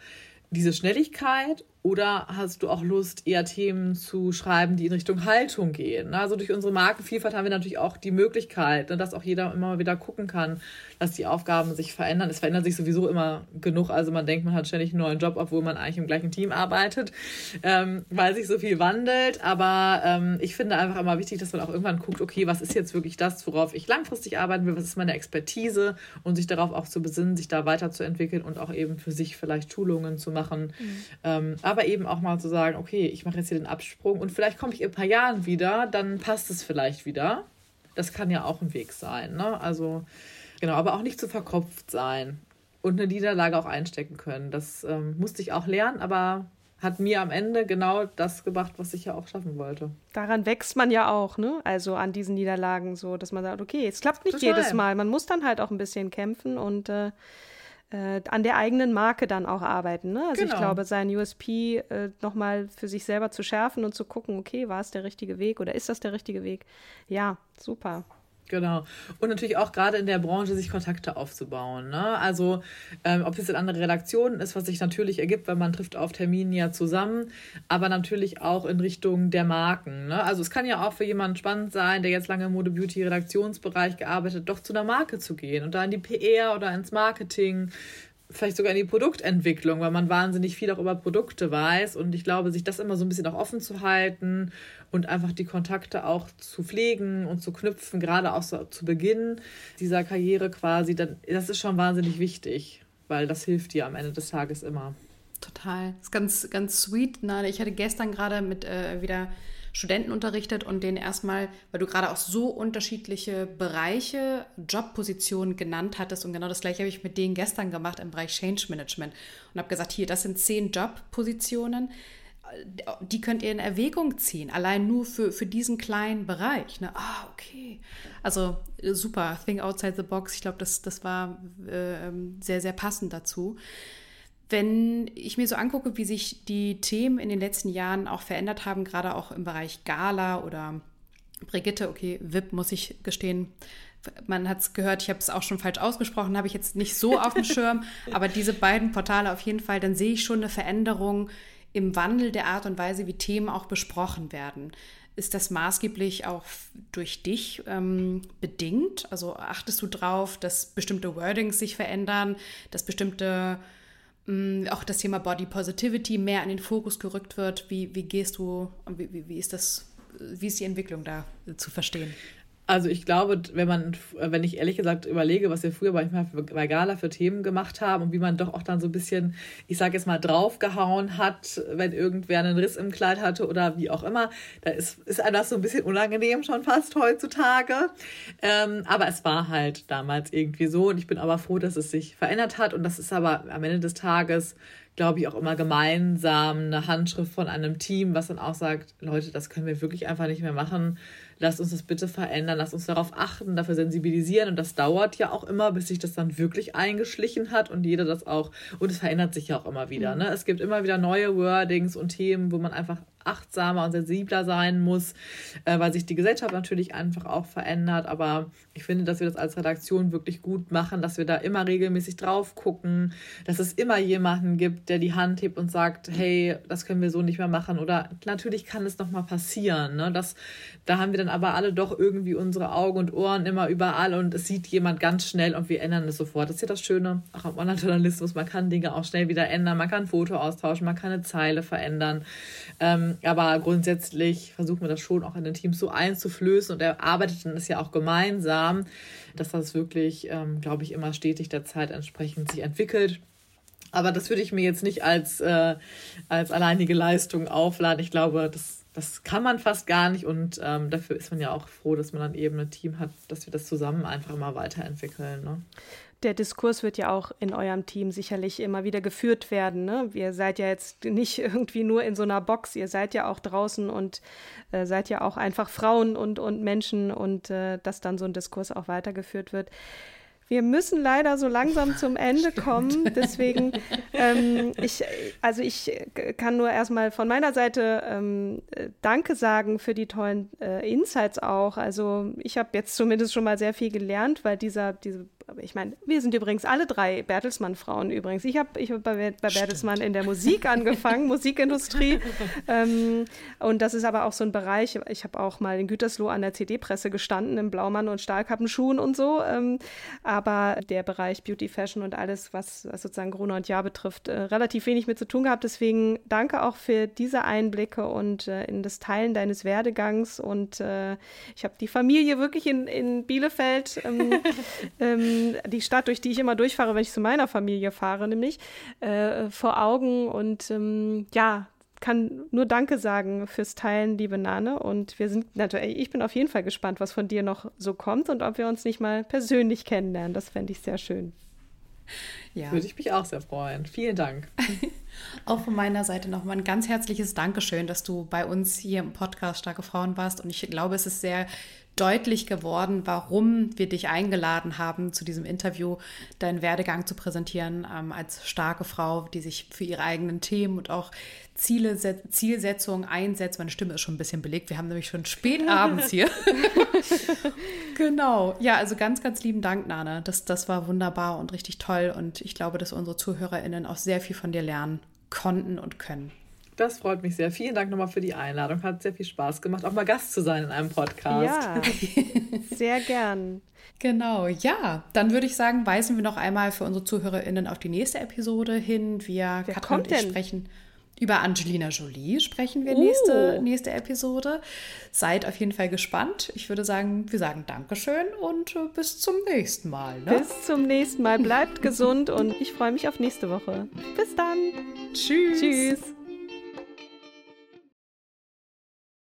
diese Schnelligkeit? Oder hast du auch Lust, eher Themen zu schreiben, die in Richtung Haltung gehen? Also durch unsere Markenvielfalt haben wir natürlich auch die Möglichkeit, ne, dass auch jeder immer mal wieder gucken kann, dass die Aufgaben sich verändern. Es verändert sich sowieso immer genug. Also man denkt, man hat ständig einen neuen Job, obwohl man eigentlich im gleichen Team arbeitet, ähm, weil sich so viel wandelt. Aber ähm, ich finde einfach immer wichtig, dass man auch irgendwann guckt, okay, was ist jetzt wirklich das, worauf ich langfristig arbeiten will, was ist meine Expertise und sich darauf auch zu besinnen, sich da weiterzuentwickeln und auch eben für sich vielleicht Schulungen zu machen. Mhm. Ähm, aber eben auch mal zu sagen, okay, ich mache jetzt hier den Absprung und vielleicht komme ich in ein paar Jahren wieder, dann passt es vielleicht wieder. Das kann ja auch ein Weg sein. Ne? Also genau, aber auch nicht zu verkopft sein und eine Niederlage auch einstecken können. Das ähm, musste ich auch lernen, aber hat mir am Ende genau das gebracht, was ich ja auch schaffen wollte. Daran wächst man ja auch, ne? Also an diesen Niederlagen so, dass man sagt, okay, es klappt nicht Total. jedes Mal. Man muss dann halt auch ein bisschen kämpfen und äh, äh, an der eigenen Marke dann auch arbeiten. Ne? Also genau. ich glaube, sein USP äh, nochmal für sich selber zu schärfen und zu gucken, okay, war es der richtige Weg oder ist das der richtige Weg? Ja, super. Genau. Und natürlich auch gerade in der Branche sich Kontakte aufzubauen. Ne? Also ähm, ob es in andere Redaktionen ist, was sich natürlich ergibt, weil man trifft auf Terminen ja zusammen, aber natürlich auch in Richtung der Marken. Ne? Also es kann ja auch für jemanden spannend sein, der jetzt lange im Mode-Beauty-Redaktionsbereich gearbeitet, doch zu einer Marke zu gehen und da in die PR oder ins Marketing vielleicht sogar in die Produktentwicklung, weil man wahnsinnig viel auch über Produkte weiß. Und ich glaube, sich das immer so ein bisschen auch offen zu halten und einfach die Kontakte auch zu pflegen und zu knüpfen, gerade auch so zu Beginn dieser Karriere quasi, dann, das ist schon wahnsinnig wichtig, weil das hilft dir am Ende des Tages immer. Total. Das ist ganz, ganz sweet. Ich hatte gestern gerade mit äh, wieder Studenten unterrichtet und denen erstmal, weil du gerade auch so unterschiedliche Bereiche, Jobpositionen genannt hattest und genau das gleiche habe ich mit denen gestern gemacht im Bereich Change Management und habe gesagt, hier, das sind zehn Jobpositionen, die könnt ihr in Erwägung ziehen, allein nur für, für diesen kleinen Bereich. Ne? Ah, okay. Also super, think outside the box. Ich glaube, das, das war äh, sehr, sehr passend dazu. Wenn ich mir so angucke, wie sich die Themen in den letzten Jahren auch verändert haben, gerade auch im Bereich Gala oder Brigitte, okay, VIP muss ich gestehen, man hat es gehört, ich habe es auch schon falsch ausgesprochen, habe ich jetzt nicht so auf dem Schirm, aber diese beiden Portale auf jeden Fall, dann sehe ich schon eine Veränderung im Wandel der Art und Weise, wie Themen auch besprochen werden. Ist das maßgeblich auch durch dich ähm, bedingt? Also achtest du darauf, dass bestimmte Wordings sich verändern, dass bestimmte Mm, auch das Thema Body Positivity mehr in den Fokus gerückt wird. Wie, wie gehst du, wie, wie ist das, wie ist die Entwicklung da zu verstehen? Also ich glaube, wenn man, wenn ich ehrlich gesagt überlege, was wir früher manchmal bei Gala für Themen gemacht haben und wie man doch auch dann so ein bisschen, ich sage jetzt mal, draufgehauen hat, wenn irgendwer einen Riss im Kleid hatte oder wie auch immer, da ist, ist einem das so ein bisschen unangenehm schon fast heutzutage. Ähm, aber es war halt damals irgendwie so und ich bin aber froh, dass es sich verändert hat und das ist aber am Ende des Tages glaube ich, auch immer gemeinsam eine Handschrift von einem Team, was dann auch sagt, Leute, das können wir wirklich einfach nicht mehr machen lasst uns das bitte verändern, lasst uns darauf achten, dafür sensibilisieren. Und das dauert ja auch immer, bis sich das dann wirklich eingeschlichen hat und jeder das auch. Und es verändert sich ja auch immer wieder. Mhm. Ne? Es gibt immer wieder neue Wordings und Themen, wo man einfach achtsamer und sensibler sein muss, äh, weil sich die Gesellschaft natürlich einfach auch verändert. Aber ich finde, dass wir das als Redaktion wirklich gut machen, dass wir da immer regelmäßig drauf gucken, dass es immer jemanden gibt, der die Hand hebt und sagt, hey, das können wir so nicht mehr machen. Oder natürlich kann es noch mal passieren. Ne? Das, da haben wir dann aber alle doch irgendwie unsere Augen und Ohren immer überall und es sieht jemand ganz schnell und wir ändern es sofort. Das ist ja das Schöne, auch am Online-Journalismus, man kann Dinge auch schnell wieder ändern, man kann ein Foto austauschen, man kann eine Zeile verändern. Ähm, aber grundsätzlich versuchen wir das schon auch in den Teams so einzuflößen und erarbeitet dann es ja auch gemeinsam, dass das wirklich, ähm, glaube ich, immer stetig der Zeit entsprechend sich entwickelt. Aber das würde ich mir jetzt nicht als, äh, als alleinige Leistung aufladen. Ich glaube, das, das kann man fast gar nicht und ähm, dafür ist man ja auch froh, dass man dann eben ein Team hat, dass wir das zusammen einfach immer weiterentwickeln. Ne? der Diskurs wird ja auch in eurem Team sicherlich immer wieder geführt werden. Ne? Ihr seid ja jetzt nicht irgendwie nur in so einer Box, ihr seid ja auch draußen und äh, seid ja auch einfach Frauen und, und Menschen und äh, dass dann so ein Diskurs auch weitergeführt wird. Wir müssen leider so langsam zum Ende kommen. Deswegen, ähm, ich, also ich kann nur erstmal von meiner Seite ähm, Danke sagen für die tollen äh, Insights auch. Also ich habe jetzt zumindest schon mal sehr viel gelernt, weil dieser, diese ich meine, wir sind übrigens alle drei Bertelsmann-Frauen übrigens. Ich habe ich hab bei, bei Bertelsmann in der Musik angefangen, Musikindustrie. Ähm, und das ist aber auch so ein Bereich, ich habe auch mal in Gütersloh an der CD-Presse gestanden, im Blaumann und Stahlkappenschuhen und so. Ähm, aber der Bereich Beauty, Fashion und alles, was, was sozusagen Gruner und Jahr betrifft, äh, relativ wenig mit zu tun gehabt. Deswegen danke auch für diese Einblicke und äh, in das Teilen deines Werdegangs. Und äh, ich habe die Familie wirklich in, in Bielefeld, ähm, ähm, die Stadt, durch die ich immer durchfahre, wenn ich zu meiner Familie fahre, nämlich äh, vor Augen. Und ähm, ja, kann nur Danke sagen fürs Teilen, liebe Nane. Und wir sind natürlich, ich bin auf jeden Fall gespannt, was von dir noch so kommt und ob wir uns nicht mal persönlich kennenlernen. Das fände ich sehr schön. Ja. Würde ich mich auch sehr freuen. Vielen Dank. auch von meiner Seite nochmal ein ganz herzliches Dankeschön, dass du bei uns hier im Podcast Starke Frauen warst. Und ich glaube, es ist sehr deutlich geworden, warum wir dich eingeladen haben, zu diesem Interview deinen Werdegang zu präsentieren ähm, als starke Frau, die sich für ihre eigenen Themen und auch Ziele, Zielsetzungen einsetzt. Meine Stimme ist schon ein bisschen belegt. Wir haben nämlich schon spät abends hier. genau. Ja, also ganz, ganz lieben Dank, Nana. Das, das war wunderbar und richtig toll. Und ich glaube, dass unsere ZuhörerInnen auch sehr viel von dir lernen konnten und können. Das freut mich sehr. Vielen Dank nochmal für die Einladung. Hat sehr viel Spaß gemacht, auch mal Gast zu sein in einem Podcast. Ja, sehr gern. Genau, ja. Dann würde ich sagen, weisen wir noch einmal für unsere ZuhörerInnen auf die nächste Episode hin. Wir Wer Katrin und ich denn? sprechen über Angelina Jolie sprechen wir uh. nächste, nächste Episode. Seid auf jeden Fall gespannt. Ich würde sagen, wir sagen Dankeschön und äh, bis zum nächsten Mal. Ne? Bis zum nächsten Mal. Bleibt gesund und ich freue mich auf nächste Woche. Bis dann. Tschüss. Tschüss.